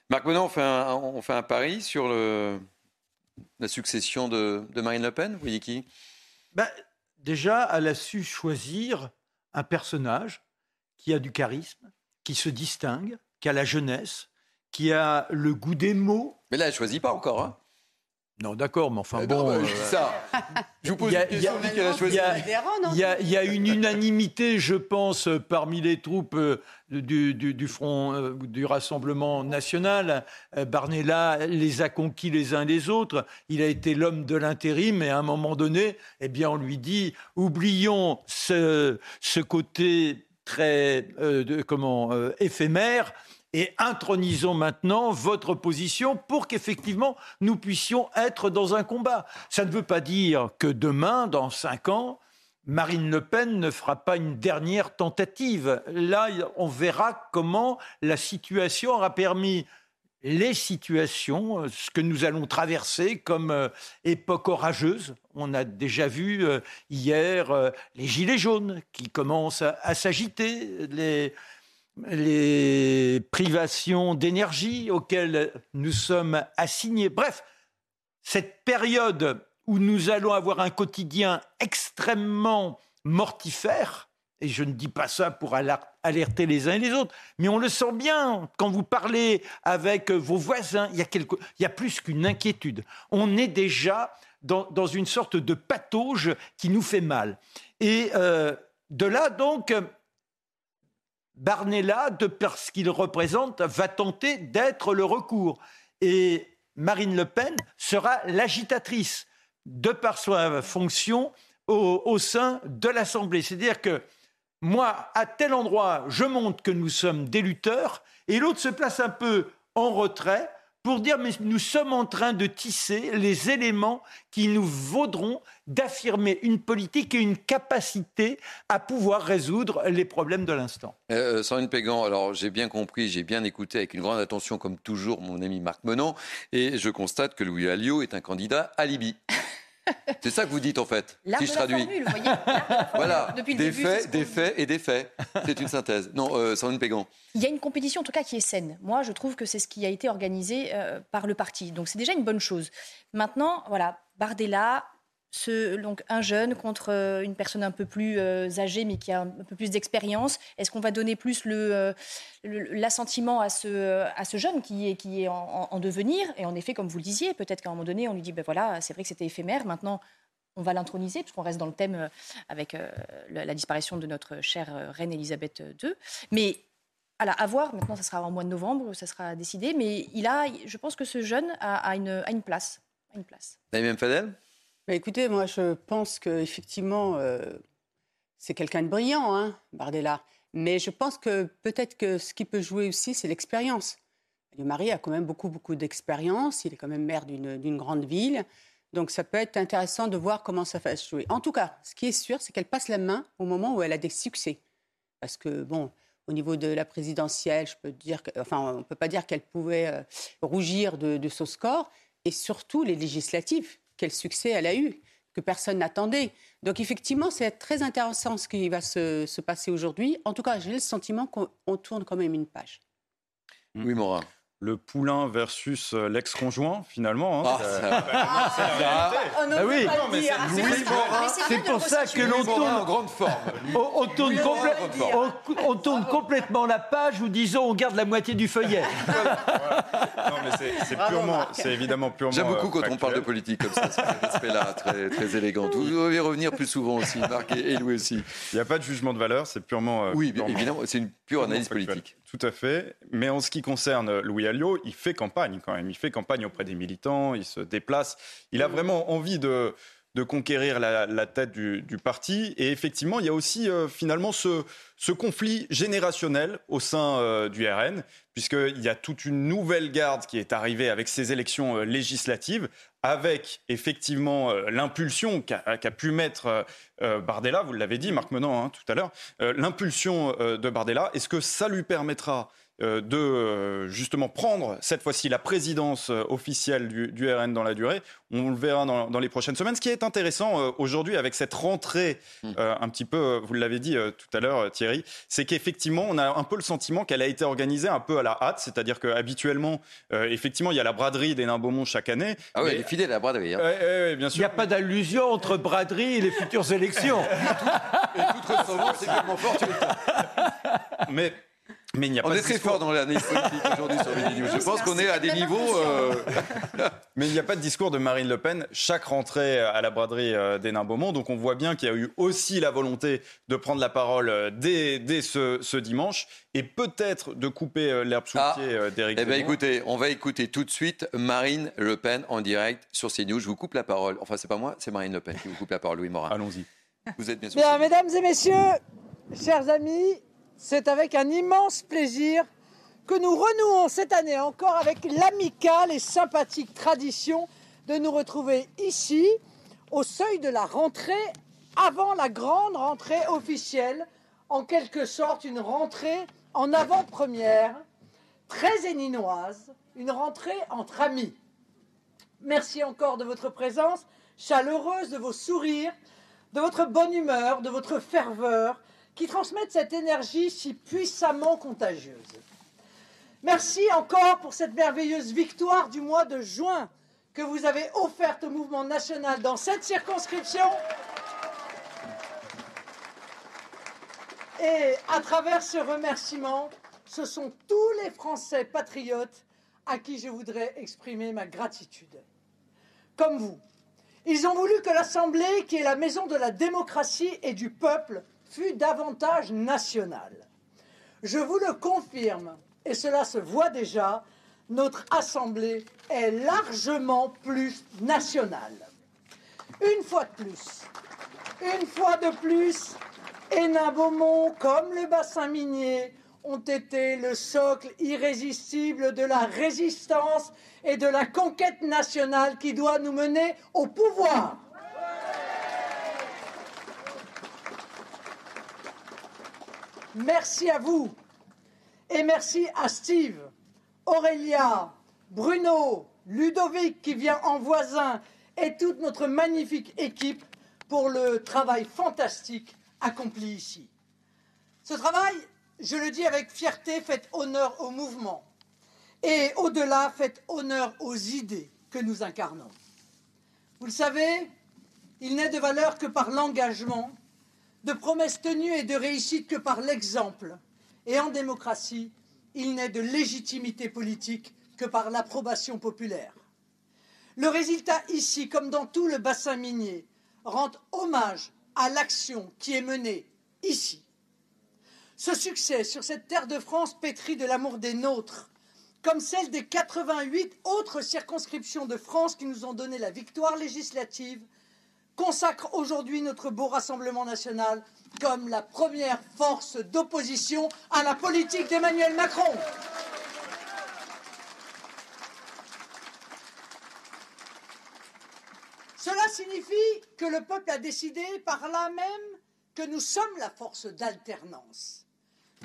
Marc Menon, on fait un, on fait un pari sur le- la succession de, de Marine Le Pen? Vous voyez qui? Ben, déjà, elle a su choisir un personnage qui a du charisme, qui se distingue, qui a la jeunesse, qui a le goût des mots. Mais là, elle ne choisit pas encore. Hein non, d'accord, mais enfin Euh, bon. non, bah, euh, je dis ça. Je vous pose il y a- une question, il y a- on dit qu'elle a choisi. il y a- il y a- il y a une unanimité, je pense, parmi les troupes euh, du, du- du Front du Rassemblement national. Barnella les a conquis les uns les autres. Il a été l'homme de l'intérim et à un moment donné, eh bien, on lui dit oublions ce, ce côté très euh, de- comment euh, éphémère et intronisons maintenant votre position pour qu'effectivement nous puissions être dans un combat. Ça ne veut pas dire que demain, dans cinq ans, Marine Le Pen ne fera pas une dernière tentative. Là, on verra comment la situation aura permis les situations, ce que nous allons traverser comme euh, époque orageuse. On a déjà vu euh, hier euh, les gilets jaunes qui commencent à, à s'agiter, les, les privations d'énergie auxquelles nous sommes assignés. Bref, cette période où nous allons avoir un quotidien extrêmement mortifère, et je ne dis pas ça pour alerter les uns et les autres, mais on le sent bien quand vous parlez avec vos voisins, il y a, plus qu'une inquiétude. On est déjà dans, une sorte de patauge qui nous fait mal. Et euh, de là, donc, Barnella, de par ce qu'il représente, va tenter d'être le recours. Et Marine Le Pen sera l'agitatrice, de par sa fonction au, sein de l'Assemblée. C'est-à-dire que moi, à tel endroit, je montre que nous sommes des lutteurs, et l'autre se place un peu en retrait pour dire mais nous sommes en train de tisser les éléments qui nous vaudront d'affirmer une politique et une capacité à pouvoir résoudre les problèmes de l'instant. Euh, euh Sandrine Pégan, alors j'ai bien compris, j'ai bien écouté avec une grande attention comme toujours mon ami Marc Menon et je constate que Louis Alliot est un candidat alibi. C'est ça que vous dites en fait, si je traduis. voilà, des faits, des faits et des faits. C'est une synthèse. Non, euh, Sandrine Pégan. Il y a une compétition en tout cas qui est saine. Moi, je trouve que c'est ce qui a été organisé euh, par le parti. Donc c'est déjà une bonne chose. Maintenant, voilà, Bardella, donc un jeune contre euh, une personne un peu plus euh, âgée mais qui a un peu plus d'expérience Est-ce qu'on va donner plus euh, l'assentiment à ce, à ce jeune qui est, qui est en, devenir? Et en effet, comme vous le disiez, peut-être qu'à un moment donné, on lui dit ben voilà, c'est vrai que c'était éphémère, maintenant on va l'introniser, puisqu'on reste dans le thème avec la, disparition de notre chère reine Elisabeth II. Mais à voir, maintenant ça sera en mois de novembre, ça sera décidé, mais il a, je pense que ce jeune a, une, a une place. Une place. Fadel? Bah, écoutez, moi, je pense qu'effectivement, euh, c'est quelqu'un de brillant, hein, Bardella. Mais je pense que peut-être que ce qui peut jouer aussi, c'est l'expérience. Le mari a quand même beaucoup, beaucoup d'expérience. Il est quand même maire d'une grande ville. Donc, ça peut être intéressant de voir comment ça va se jouer. En tout cas, ce qui est sûr, c'est qu'elle passe la main au moment où elle a des succès. Parce que, bon, au niveau de la présidentielle, je peux dire enfin, on ne peut pas dire qu'elle pouvait euh, rougir de, de son score. Et surtout, les législatives quel succès elle a eu, que personne n'attendait. Donc effectivement, c'est très intéressant ce qui va se, passer aujourd'hui. En tout cas, j'ai le sentiment qu'on tourne quand même une page. Oui, Morin le poulain versus euh, l'ex-conjoint, finalement. Hein. Ah, c'est oui. C'est pour ça que l'on tourne en grande forme. On, tourne, on, tourne complètement la page ou disons on garde la moitié du feuillet. non, mais c'est purement, c'est évidemment purement. J'aime beaucoup quand on parle de politique comme ça, cet aspect-là, très, très élégant. Vous devez revenir plus souvent aussi, Marc et Louis aussi. Il n'y a pas de jugement de valeur, c'est purement. Euh, oui, évidemment, c'est une pure analyse politique. Tout à fait. Mais en ce qui concerne Louis Alliot, il fait campagne quand même. Il fait campagne auprès des militants, il se déplace. Il a vraiment envie de, de conquérir la, tête du, parti. Et effectivement, il y a aussi euh, finalement ce, conflit générationnel au sein euh, du RN, puisqu'il y a toute une nouvelle garde qui est arrivée avec ces élections euh, législatives, avec effectivement l'impulsion qu'a pu mettre Bardella, vous l'avez dit, Marc Menant, hein, tout à l'heure, l'impulsion de Bardella. Est-ce que ça lui permettra de euh, justement prendre cette fois-ci la présidence euh, officielle du, RN dans la durée. On le verra dans, les prochaines semaines. Ce qui est intéressant aujourd'hui avec cette rentrée, hmm. un petit peu, vous l'avez dit tout à l'heure Thierry, c'est qu'effectivement on a un peu le sentiment qu'elle a été organisée un peu à la hâte, c'est-à-dire qu'habituellement, effectivement, il y a la braderie des Nains Beaumont chaque année. Ah oui, elle est fidèle à la braderie. Hein. bien sûr. Il n'y a pas d'allusion entre braderie et les futures élections. et toute ressemblance c'est vraiment forte. Mais mais il n'y a on est très fort dans l'analyse politique aujourd'hui sur les Je pense qu'on est à des niveaux. Euh, Mais il n'y a pas de discours de Marine Le Pen chaque rentrée à la braderie euh, des Nains Beaumont. Donc on voit bien qu'il y a eu aussi la volonté de prendre la parole euh, dès, dès ce, dimanche et peut-être de couper l'herbe sous le ah. pied d'Éric Eh bien écoutez, on va écouter tout de suite Marine Le Pen en direct sur CNews. Je vous coupe la parole. Enfin, c'est pas moi, c'est Marine Le Pen qui vous coupe la parole, Louis Morin. Allons-y. Vous êtes bien sûr. Bien, mesdames et messieurs, chers amis, c'est avec un immense plaisir que nous renouons cette année encore avec l'amicale et sympathique tradition de nous retrouver ici, au seuil de la rentrée, avant la grande rentrée officielle, en quelque sorte une rentrée en avant-première, très éninoise, une rentrée entre amis. Merci encore de votre présence chaleureuse, de vos sourires, de votre bonne humeur, de votre ferveur, qui transmettent cette énergie si puissamment contagieuse. Merci encore pour cette merveilleuse victoire du mois de juin que vous avez offerte au mouvement national dans cette circonscription. Et à travers ce remerciement, ce sont tous les Français patriotes à qui je voudrais exprimer ma gratitude. Comme vous, ils ont voulu que l'Assemblée, qui est la maison de la démocratie et du peuple, fût davantage nationale. Je vous le confirme, et cela se voit déjà, notre Assemblée est largement plus nationale. Une fois de plus, une fois de plus, Hénin-Beaumont, comme le bassin minier, ont été le socle irrésistible de la résistance et de la conquête nationale qui doit nous mener au pouvoir. Merci à vous et merci à Steve, Aurélia, Bruno, Ludovic qui vient en voisin et toute notre magnifique équipe pour le travail fantastique accompli ici. Ce travail, je le dis avec fierté, fait honneur au mouvement et au-delà, fait honneur aux idées que nous incarnons. Vous le savez, il n'est de valeur que par l'engagement, de promesses tenues et de réussite que par l'exemple. Et en démocratie, il n'est de légitimité politique que par l'approbation populaire. Le résultat ici, comme dans tout le bassin minier, rend hommage à l'action qui est menée ici. Ce succès sur cette terre de France pétrie de l'amour des nôtres, comme celle des 88 autres circonscriptions de France qui nous ont donné la victoire législative, consacre aujourd'hui notre beau Rassemblement national comme la première force d'opposition à la politique d'Emmanuel Macron. Cela signifie que le peuple a décidé par là même que nous sommes la force d'alternance,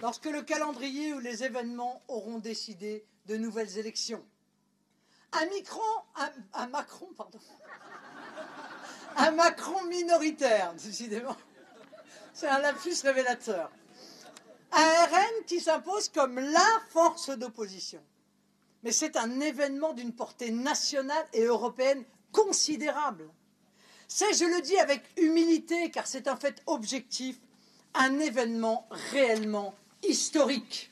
lorsque le calendrier ou les événements auront décidé de nouvelles élections. Un, micron, un, Macron, pardon, un Macron minoritaire, décidément. C'est un lapsus révélateur. Un RN qui s'impose comme la force d'opposition. Mais c'est un événement d'une portée nationale et européenne considérable. C'est, je le dis avec humilité, car c'est un fait objectif, un événement réellement historique.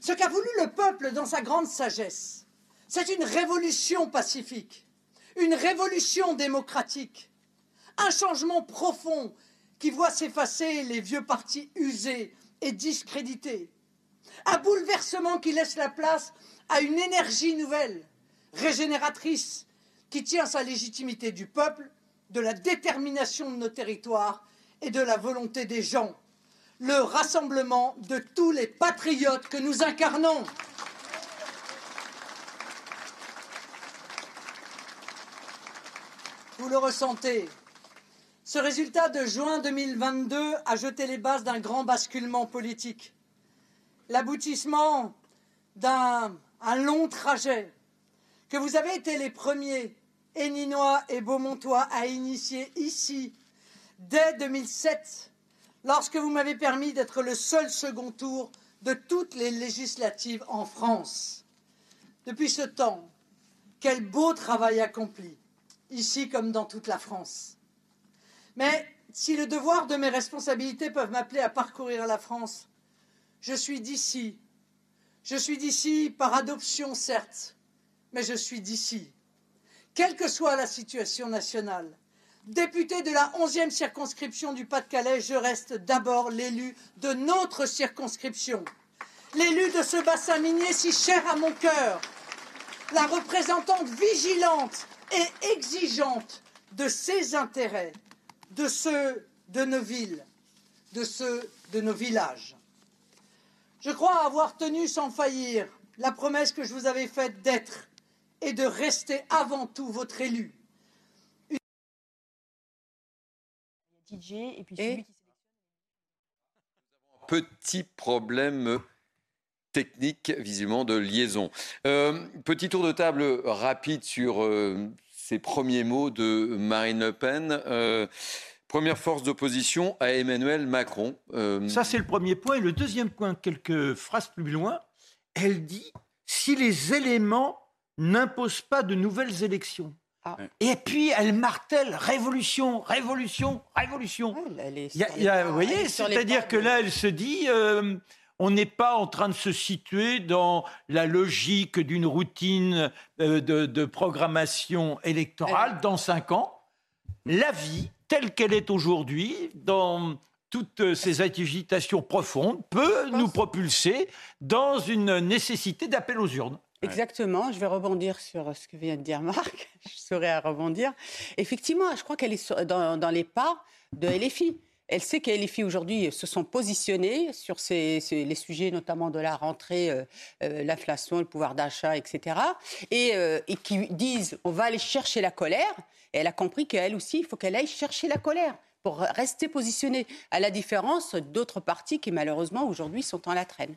Ce qu'a voulu le peuple dans sa grande sagesse, c'est une révolution pacifique, une révolution démocratique, un changement profond qui voit s'effacer les vieux partis usés et discrédités, un bouleversement qui laisse la place à une énergie nouvelle, régénératrice, qui tient sa légitimité du peuple, de la détermination de nos territoires et de la volonté des gens, le rassemblement de tous les patriotes que nous incarnons. Vous le ressentez. Ce résultat de juin 2022 a jeté les bases d'un grand basculement politique, l'aboutissement d'un long trajet que vous avez été les premiers Héninois et Beaumontois à initier ici, dès 2007, lorsque vous m'avez permis d'être le seul second tour de toutes les législatives en France. Depuis ce temps, quel beau travail accompli, ici comme dans toute la France. Mais si le devoir de mes responsabilités peuvent m'appeler à parcourir la France, je suis d'ici. Je suis d'ici par adoption, certes, mais je suis d'ici quelle que soit la situation nationale. Député de la 11e circonscription du Pas-de-Calais, je reste d'abord l'élu de notre circonscription, l'élu de ce bassin minier si cher à mon cœur, la représentante vigilante et exigeante de ses intérêts, de ceux de nos villes, de ceux de nos villages. Je crois avoir tenu sans faillir la promesse que je vous avais faite d'être et de rester avant tout votre élu. Petit problème technique, visiblement, de liaison. Euh, petit tour de table rapide sur euh, ces premiers mots de Marine Le Pen. Euh, Première force d'opposition à Emmanuel Macron. Euh, Ça, c'est le premier point. Et le deuxième point, quelques phrases plus loin, elle dit si les éléments n'imposent pas de nouvelles élections. Ah. Et puis elle martèle révolution, révolution, révolution. vous voyez, c'est-à-dire que là, elle se dit, euh, on n'est pas en train de se situer dans la logique d'une routine euh, de, programmation électorale dans cinq ans. La vie, telle qu'elle est aujourd'hui, dans toutes ces agitations profondes, peut nous propulser dans une nécessité d'appel aux urnes. Exactement, je vais rebondir sur ce que vient de dire Marc, je saurais à rebondir. Effectivement, je crois qu'elle est dans, les pas de LFI. Elle sait que LFI aujourd'hui se sont positionnés sur les sujets notamment de la rentrée, euh, euh, l'inflation, le pouvoir d'achat, etc. Et, euh, et, qui disent on va aller chercher la colère. Et elle a compris qu'elle aussi, il faut qu'elle aille chercher la colère pour rester positionné, à la différence d'autres partis qui malheureusement aujourd'hui sont en la traîne.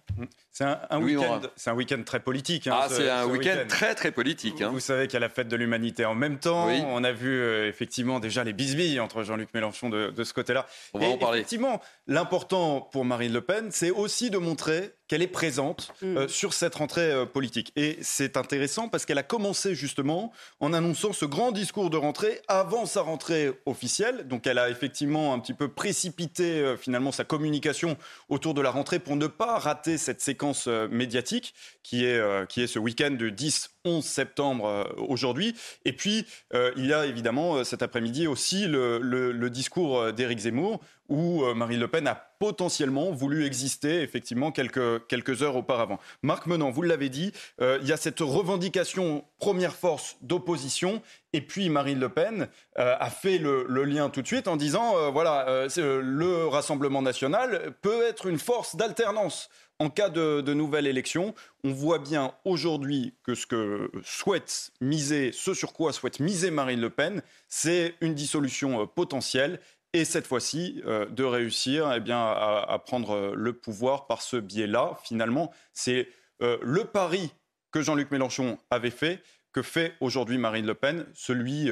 C'est un, week-end très politique. Hein, ah, c'est un week-end très très politique. Hein. Vous savez qu'il y a la fête de l'humanité en même temps. On a vu euh, effectivement déjà les bisbilles entre Jean-Luc Mélenchon de, de, ce côté-là. On va en parler. Effectivement, l'important pour Marine Le Pen, c'est aussi de montrer qu'elle est présente mm. euh, sur cette rentrée euh, politique. Et c'est intéressant parce qu'elle a commencé justement en annonçant ce grand discours de rentrée avant sa rentrée officielle. Donc elle a effectivement un petit peu précipité euh, finalement sa communication autour de la rentrée pour ne pas rater cette séquence médiatique qui est, qui est ce week-end de 10 11 septembre aujourd'hui. Et puis, il y a évidemment cet après-midi aussi le, le discours d'Éric Zemmour où Marine Le Pen a potentiellement voulu exister effectivement quelques, quelques heures auparavant. Marc Menant, vous l'avez dit, euh, il y a cette revendication première force d'opposition et puis Marine Le Pen euh, a fait le, lien tout de suite en disant voilà, le Rassemblement national peut être une force d'alternance en cas de, de, nouvelle élection. On voit bien aujourd'hui que ce que souhaite miser, ce sur quoi souhaite miser Marine Le Pen, c'est une dissolution potentielle et cette fois-ci euh, de réussir eh bien, à, prendre euh, le pouvoir par ce biais-là. Finalement, c'est euh, le pari que Jean-Luc Mélenchon avait fait que fait aujourd'hui Marine Le Pen, celui,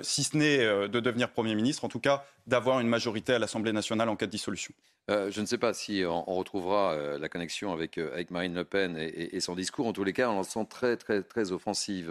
si ce n'est de devenir Premier ministre, en tout cas d'avoir une majorité à l'Assemblée nationale en cas de dissolution. je ne sais pas si on, retrouvera la connexion avec, avec Marine Le Pen et, son discours. En tous les cas, on sent très, très, très offensive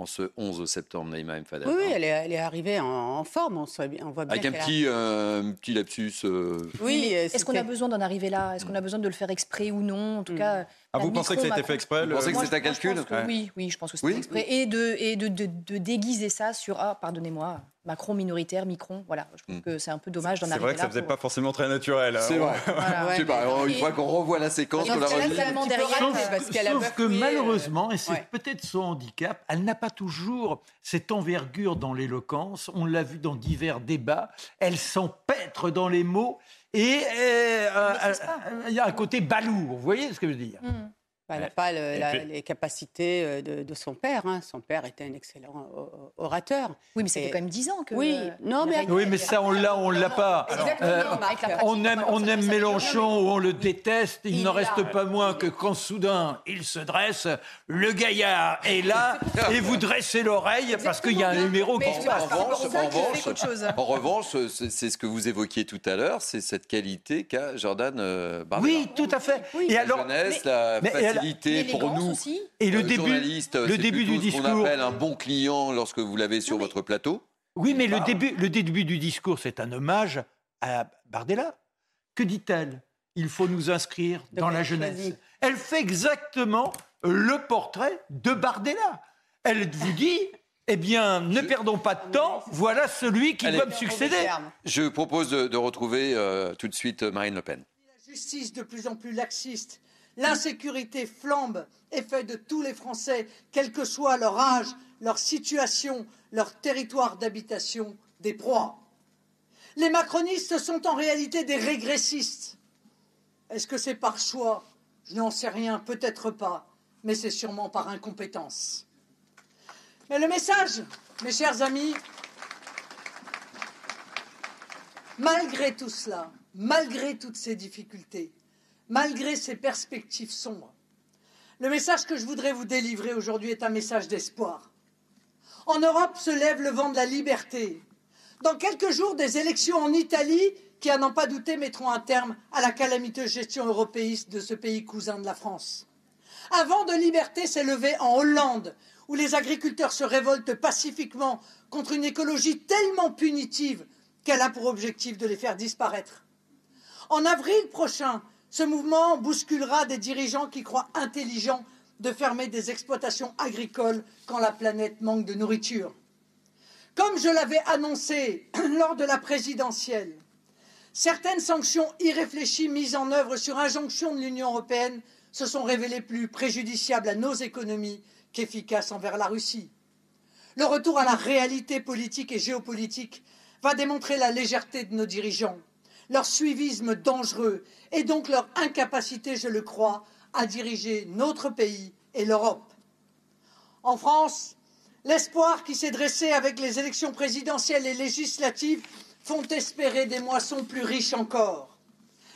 en ce 11 septembre, Naïma M. Oui, oui elle, est, elle, est, arrivée en, forme, on, on, voit bien. Avec un petit, euh, petit lapsus. Euh. Oui, est-ce qu'on a besoin d'en arriver là? Est-ce qu'on a besoin de le faire exprès ou non? En tout mm. cas. Ah, vous pensez que ça a été fait exprès Vous pensez que c'est un calcul Oui, oui, je pense que c'est exprès. Et, de, et de, de, déguiser ça sur Ah, pardonnez-moi, Macron minoritaire, Micron. Voilà, je trouve mm. que c'est un peu dommage d'en arriver là. C'est vrai que ça ne faisait pas forcément très naturel. Hein. C'est vrai. Voilà, sais pas, une fois qu'on revoit la séquence, on la Sauf que malheureusement, et c'est peut-être son handicap, elle n'a pas toujours cette envergure dans l'éloquence. On l'a vu dans divers débats. Elle s'empêtre dans les mots et euh, euh, euh, il y a un côté balourd, vous voyez ce que je veux dire? Mm. Elle n'a pas les capacités euh, de, son père. Hein. Son père était un excellent orateur. Oui, mais ça fait quand même dix ans que. Oui, non, mais, oui, mais ça, on l'a, on l'a pas. Euh, on aime, on aime Mélenchon ou on le déteste. Il, n'en reste pas moins que quand soudain il se dresse, le gaillard est là et vous dressez l'oreille parce qu'il y a un numéro qui se passe. En revanche, c'est ce que vous évoquiez tout à l'heure, c'est cette qualité qu'a Jordan euh, Oui, tout à fait. Et alors, jeunesse, la pour nous, et le début, le début du discours, qu'on appelle un bon client lorsque vous l'avez sur votre plateau. Oui, mais le début, le début du discours, c'est un hommage à Bardella. Que dit-elle? Il faut nous inscrire dans la jeunesse. Elle fait exactement le portrait de Bardella. Elle vous dit eh bien, ne perdons pas de temps, voilà celui qui doit me succéder. Je propose de, retrouver euh, tout de suite Marine Le Pen. La justice de plus en plus laxiste L'insécurité flambe et fait de tous les Français, quel que soit leur âge, leur situation, leur territoire d'habitation, des proies. Les macronistes sont en réalité des régressistes. Est-ce que c'est par choix? Je n'en sais rien, peut-être pas, mais c'est sûrement par incompétence. Mais le message, mes chers amis, malgré tout cela, malgré toutes ces difficultés, malgré ces perspectives sombres. Le message que je voudrais vous délivrer aujourd'hui est un message d'espoir. En Europe se lève le vent de la liberté. Dans quelques jours, des élections en Italie qui, à n'en pas douter, mettront un terme à la calamiteuse gestion européiste de ce pays cousin de la France. Un vent de liberté s'est levé en Hollande, où les agriculteurs se révoltent pacifiquement contre une écologie tellement punitive qu'elle a pour objectif de les faire disparaître. En avril prochain, ce mouvement bousculera des dirigeants qui croient intelligents de fermer des exploitations agricoles quand la planète manque de nourriture. Comme je l'avais annoncé lors de la présidentielle, certaines sanctions irréfléchies mises en œuvre sur injonction de l'Union européenne se sont révélées plus préjudiciables à nos économies qu'efficaces envers la Russie. Le retour à la réalité politique et géopolitique va démontrer la légèreté de nos dirigeants, leur suivisme dangereux et donc leur incapacité, je le crois, à diriger notre pays et l'Europe. En France, l'espoir qui s'est dressé avec les élections présidentielles et législatives font espérer des moissons plus riches encore.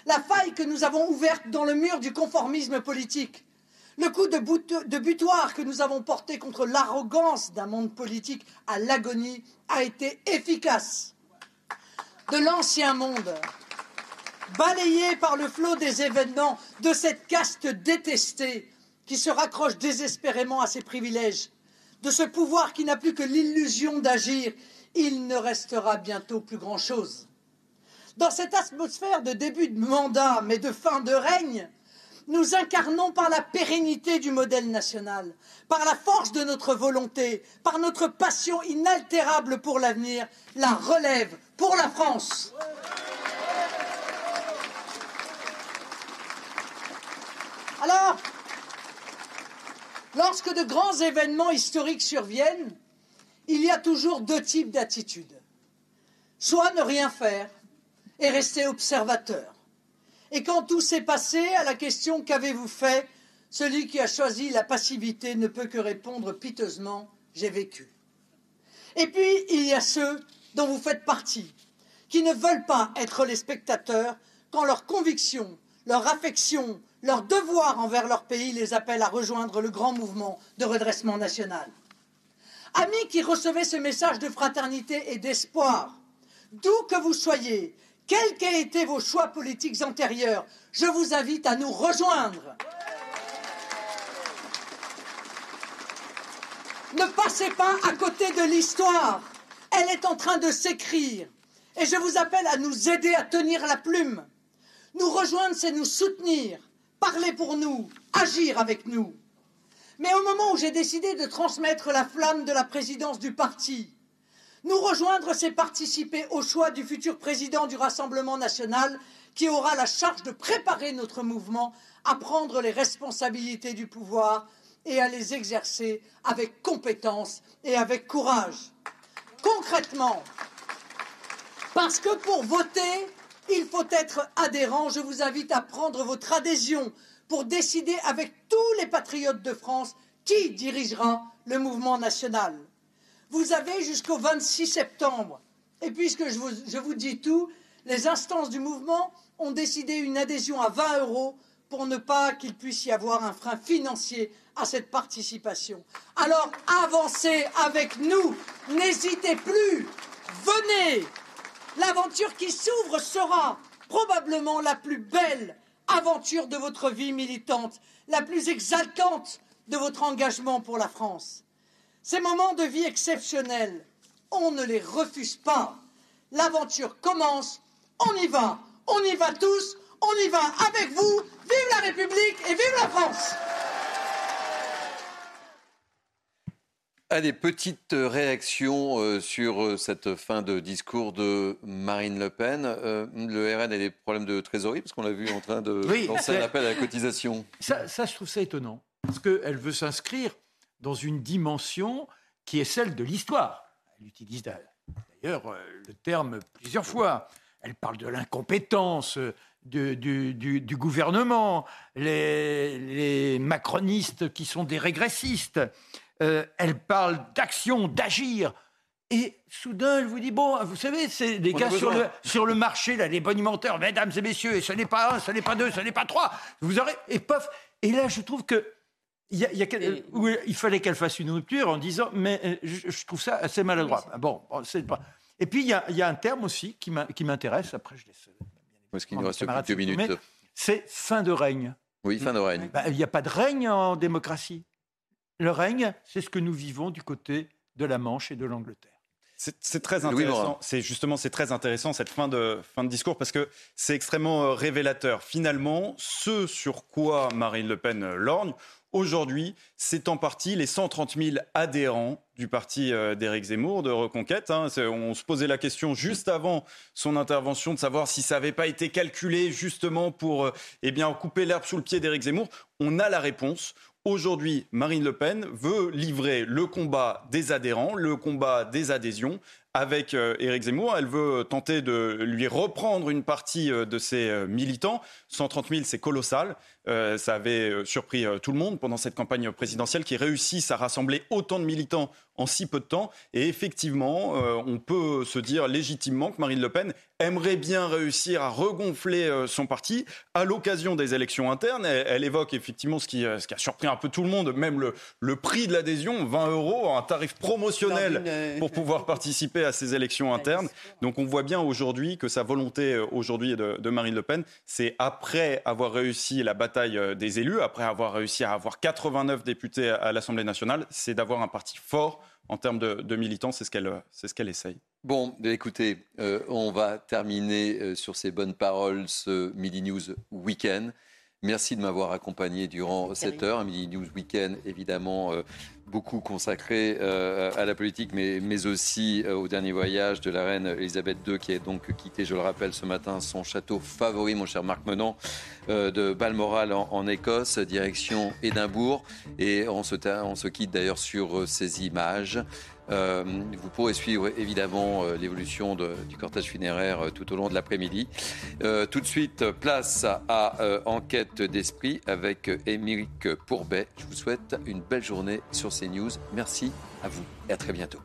La faille que nous avons ouverte dans le mur du conformisme politique, le coup de, butoir que nous avons porté contre l'arrogance d'un monde politique à l'agonie a été efficace. De l'ancien monde, balayé par le flot des événements de cette caste détestée qui se raccroche désespérément à ses privilèges, de ce pouvoir qui n'a plus que l'illusion d'agir, il ne restera bientôt plus grand-chose. Dans cette atmosphère de début de mandat, mais de fin de règne, nous incarnons par la pérennité du modèle national, par la force de notre volonté, par notre passion inaltérable pour l'avenir, la relève pour la France. Alors, lorsque de grands événements historiques surviennent, il y a toujours deux types d'attitudes. Soit ne rien faire et rester observateur. Et quand tout s'est passé, à la question qu'avez-vous fait, celui qui a choisi la passivité ne peut que répondre piteusement j'ai vécu. Et puis, il y a ceux dont vous faites partie, qui ne veulent pas être les spectateurs quand leurs convictions, leur affection, leur devoir envers leur pays les appelle à rejoindre le grand mouvement de redressement national. Amis qui recevez ce message de fraternité et d'espoir, d'où que vous soyez, quels qu'aient été vos choix politiques antérieurs, je vous invite à nous rejoindre. Ne passez pas à côté de l'histoire. Elle est en train de s'écrire. Et je vous appelle à nous aider à tenir la plume. Nous rejoindre, c'est nous soutenir, parler pour nous, agir avec nous. Mais au moment où j'ai décidé de transmettre la flamme de la présidence du parti, nous rejoindre, c'est participer au choix du futur président du Rassemblement national qui aura la charge de préparer notre mouvement à prendre les responsabilités du pouvoir et à les exercer avec compétence et avec courage. Concrètement, parce que pour voter, il faut être adhérent. Je vous invite à prendre votre adhésion pour décider avec tous les patriotes de France qui dirigera le mouvement national. Vous avez jusqu'au 26 septembre. Et puisque je vous, dis tout, les instances du mouvement ont décidé une adhésion à 20 euros pour ne pas qu'il puisse y avoir un frein financier à cette participation. Alors avancez avec nous, n'hésitez plus, venez, L'aventure qui s'ouvre sera probablement la plus belle aventure de votre vie militante, la plus exaltante de votre engagement pour la France. Ces moments de vie exceptionnels, on ne les refuse pas. L'aventure commence, on y va, on y va tous, on y va avec vous. Vive la République et vive la France À des petites réactions euh, sur euh, cette fin de discours de Marine Le Pen. Euh, le RN a des problèmes de trésorerie parce qu'on l'a vu en train de lancer un appel à la cotisation. Ça, ça, je trouve ça étonnant parce qu'elle veut s'inscrire dans une dimension qui est celle de l'histoire. Elle utilise d'ailleurs le terme plusieurs fois. Elle parle de l'incompétence du, du, du, gouvernement, les, les macronistes qui sont des régressistes. Euh, elle parle d'action, d'agir. Et soudain, elle vous dit bon, vous savez, c'est les gars sur le, sur le marché, là, les bonimenteurs, mesdames et messieurs, et ce n'est pas un, ce n'est pas deux, ce n'est pas trois. Vous aurez. Et pof Et là, je trouve que. Il, y a, il, fallait qu'elle fasse une rupture en disant mais euh, je, trouve ça assez maladroit. Bon, c'est pas. Et puis, il y, a un terme aussi qui m'intéresse, après je laisse... Parce qu'il nous reste plus deux minutes. C'est fin de règne. Oui, fin de règne. Bah, il n'y a pas de règne en démocratie. Le règne, c'est ce que nous vivons du côté de la Manche et de l'Angleterre. C'est très intéressant. C'est justement c'est très intéressant cette fin de fin de discours parce que c'est extrêmement euh, révélateur. Finalement, ce sur quoi Marine Le Pen euh, lorgne aujourd'hui, c'est en partie les 130 000 adhérents du parti euh, d'Éric Zemmour de Reconquête. Hein. On se posait la question juste avant son intervention de savoir si ça n'avait pas été calculé justement pour eh bien couper l'herbe sous le pied d'Éric Zemmour. On a la réponse. Aujourd'hui, Marine Le Pen veut livrer le combat des adhérents, le combat des adhésions avec euh, Éric Zemmour. Elle veut tenter de lui reprendre une partie euh, de ses euh, militants. 130 000, c'est colossal. ça avait surpris tout le monde pendant cette campagne présidentielle qui réussissent à rassembler autant de militants en si peu de temps. Et effectivement, euh, on peut se dire légitimement que Marine Le Pen aimerait bien réussir à regonfler son parti à l'occasion des élections internes. Elle, évoque effectivement ce qui, ce qui, a surpris un peu tout le monde, même le, le prix de l'adhésion, 20 euros, un tarif promotionnel pour pouvoir participer à ces élections internes. Donc on voit bien aujourd'hui que sa volonté aujourd'hui de, de Marine Le Pen, c'est après avoir réussi la bataille des élus, après avoir réussi à avoir 89 députés à l'Assemblée nationale, c'est d'avoir un parti fort en termes de, militants, c'est ce qu'elle c'est ce qu'elle essaye. Bon, écoutez, euh, on va terminer euh, sur ces bonnes paroles ce Midi News Weekend. Merci de m'avoir accompagné durant cette heure. Un Midi News Weekend, évidemment, euh, beaucoup consacré à la politique, mais, mais aussi au dernier voyage de la reine Elisabeth II, qui a donc quitté, je le rappelle, ce matin, son château favori, mon cher Marc Menant, de Balmoral en, en, Écosse, direction Édimbourg. Et on se, on se quitte d'ailleurs sur ces images. Euh, vous pourrez suivre évidemment euh, l'évolution du cortège funéraire euh, tout au long de l'après-midi. tout de suite, place à Enquête d'esprit avec Émeric Pourbet. Je vous souhaite une belle journée sur CNews. Merci à vous et à très bientôt.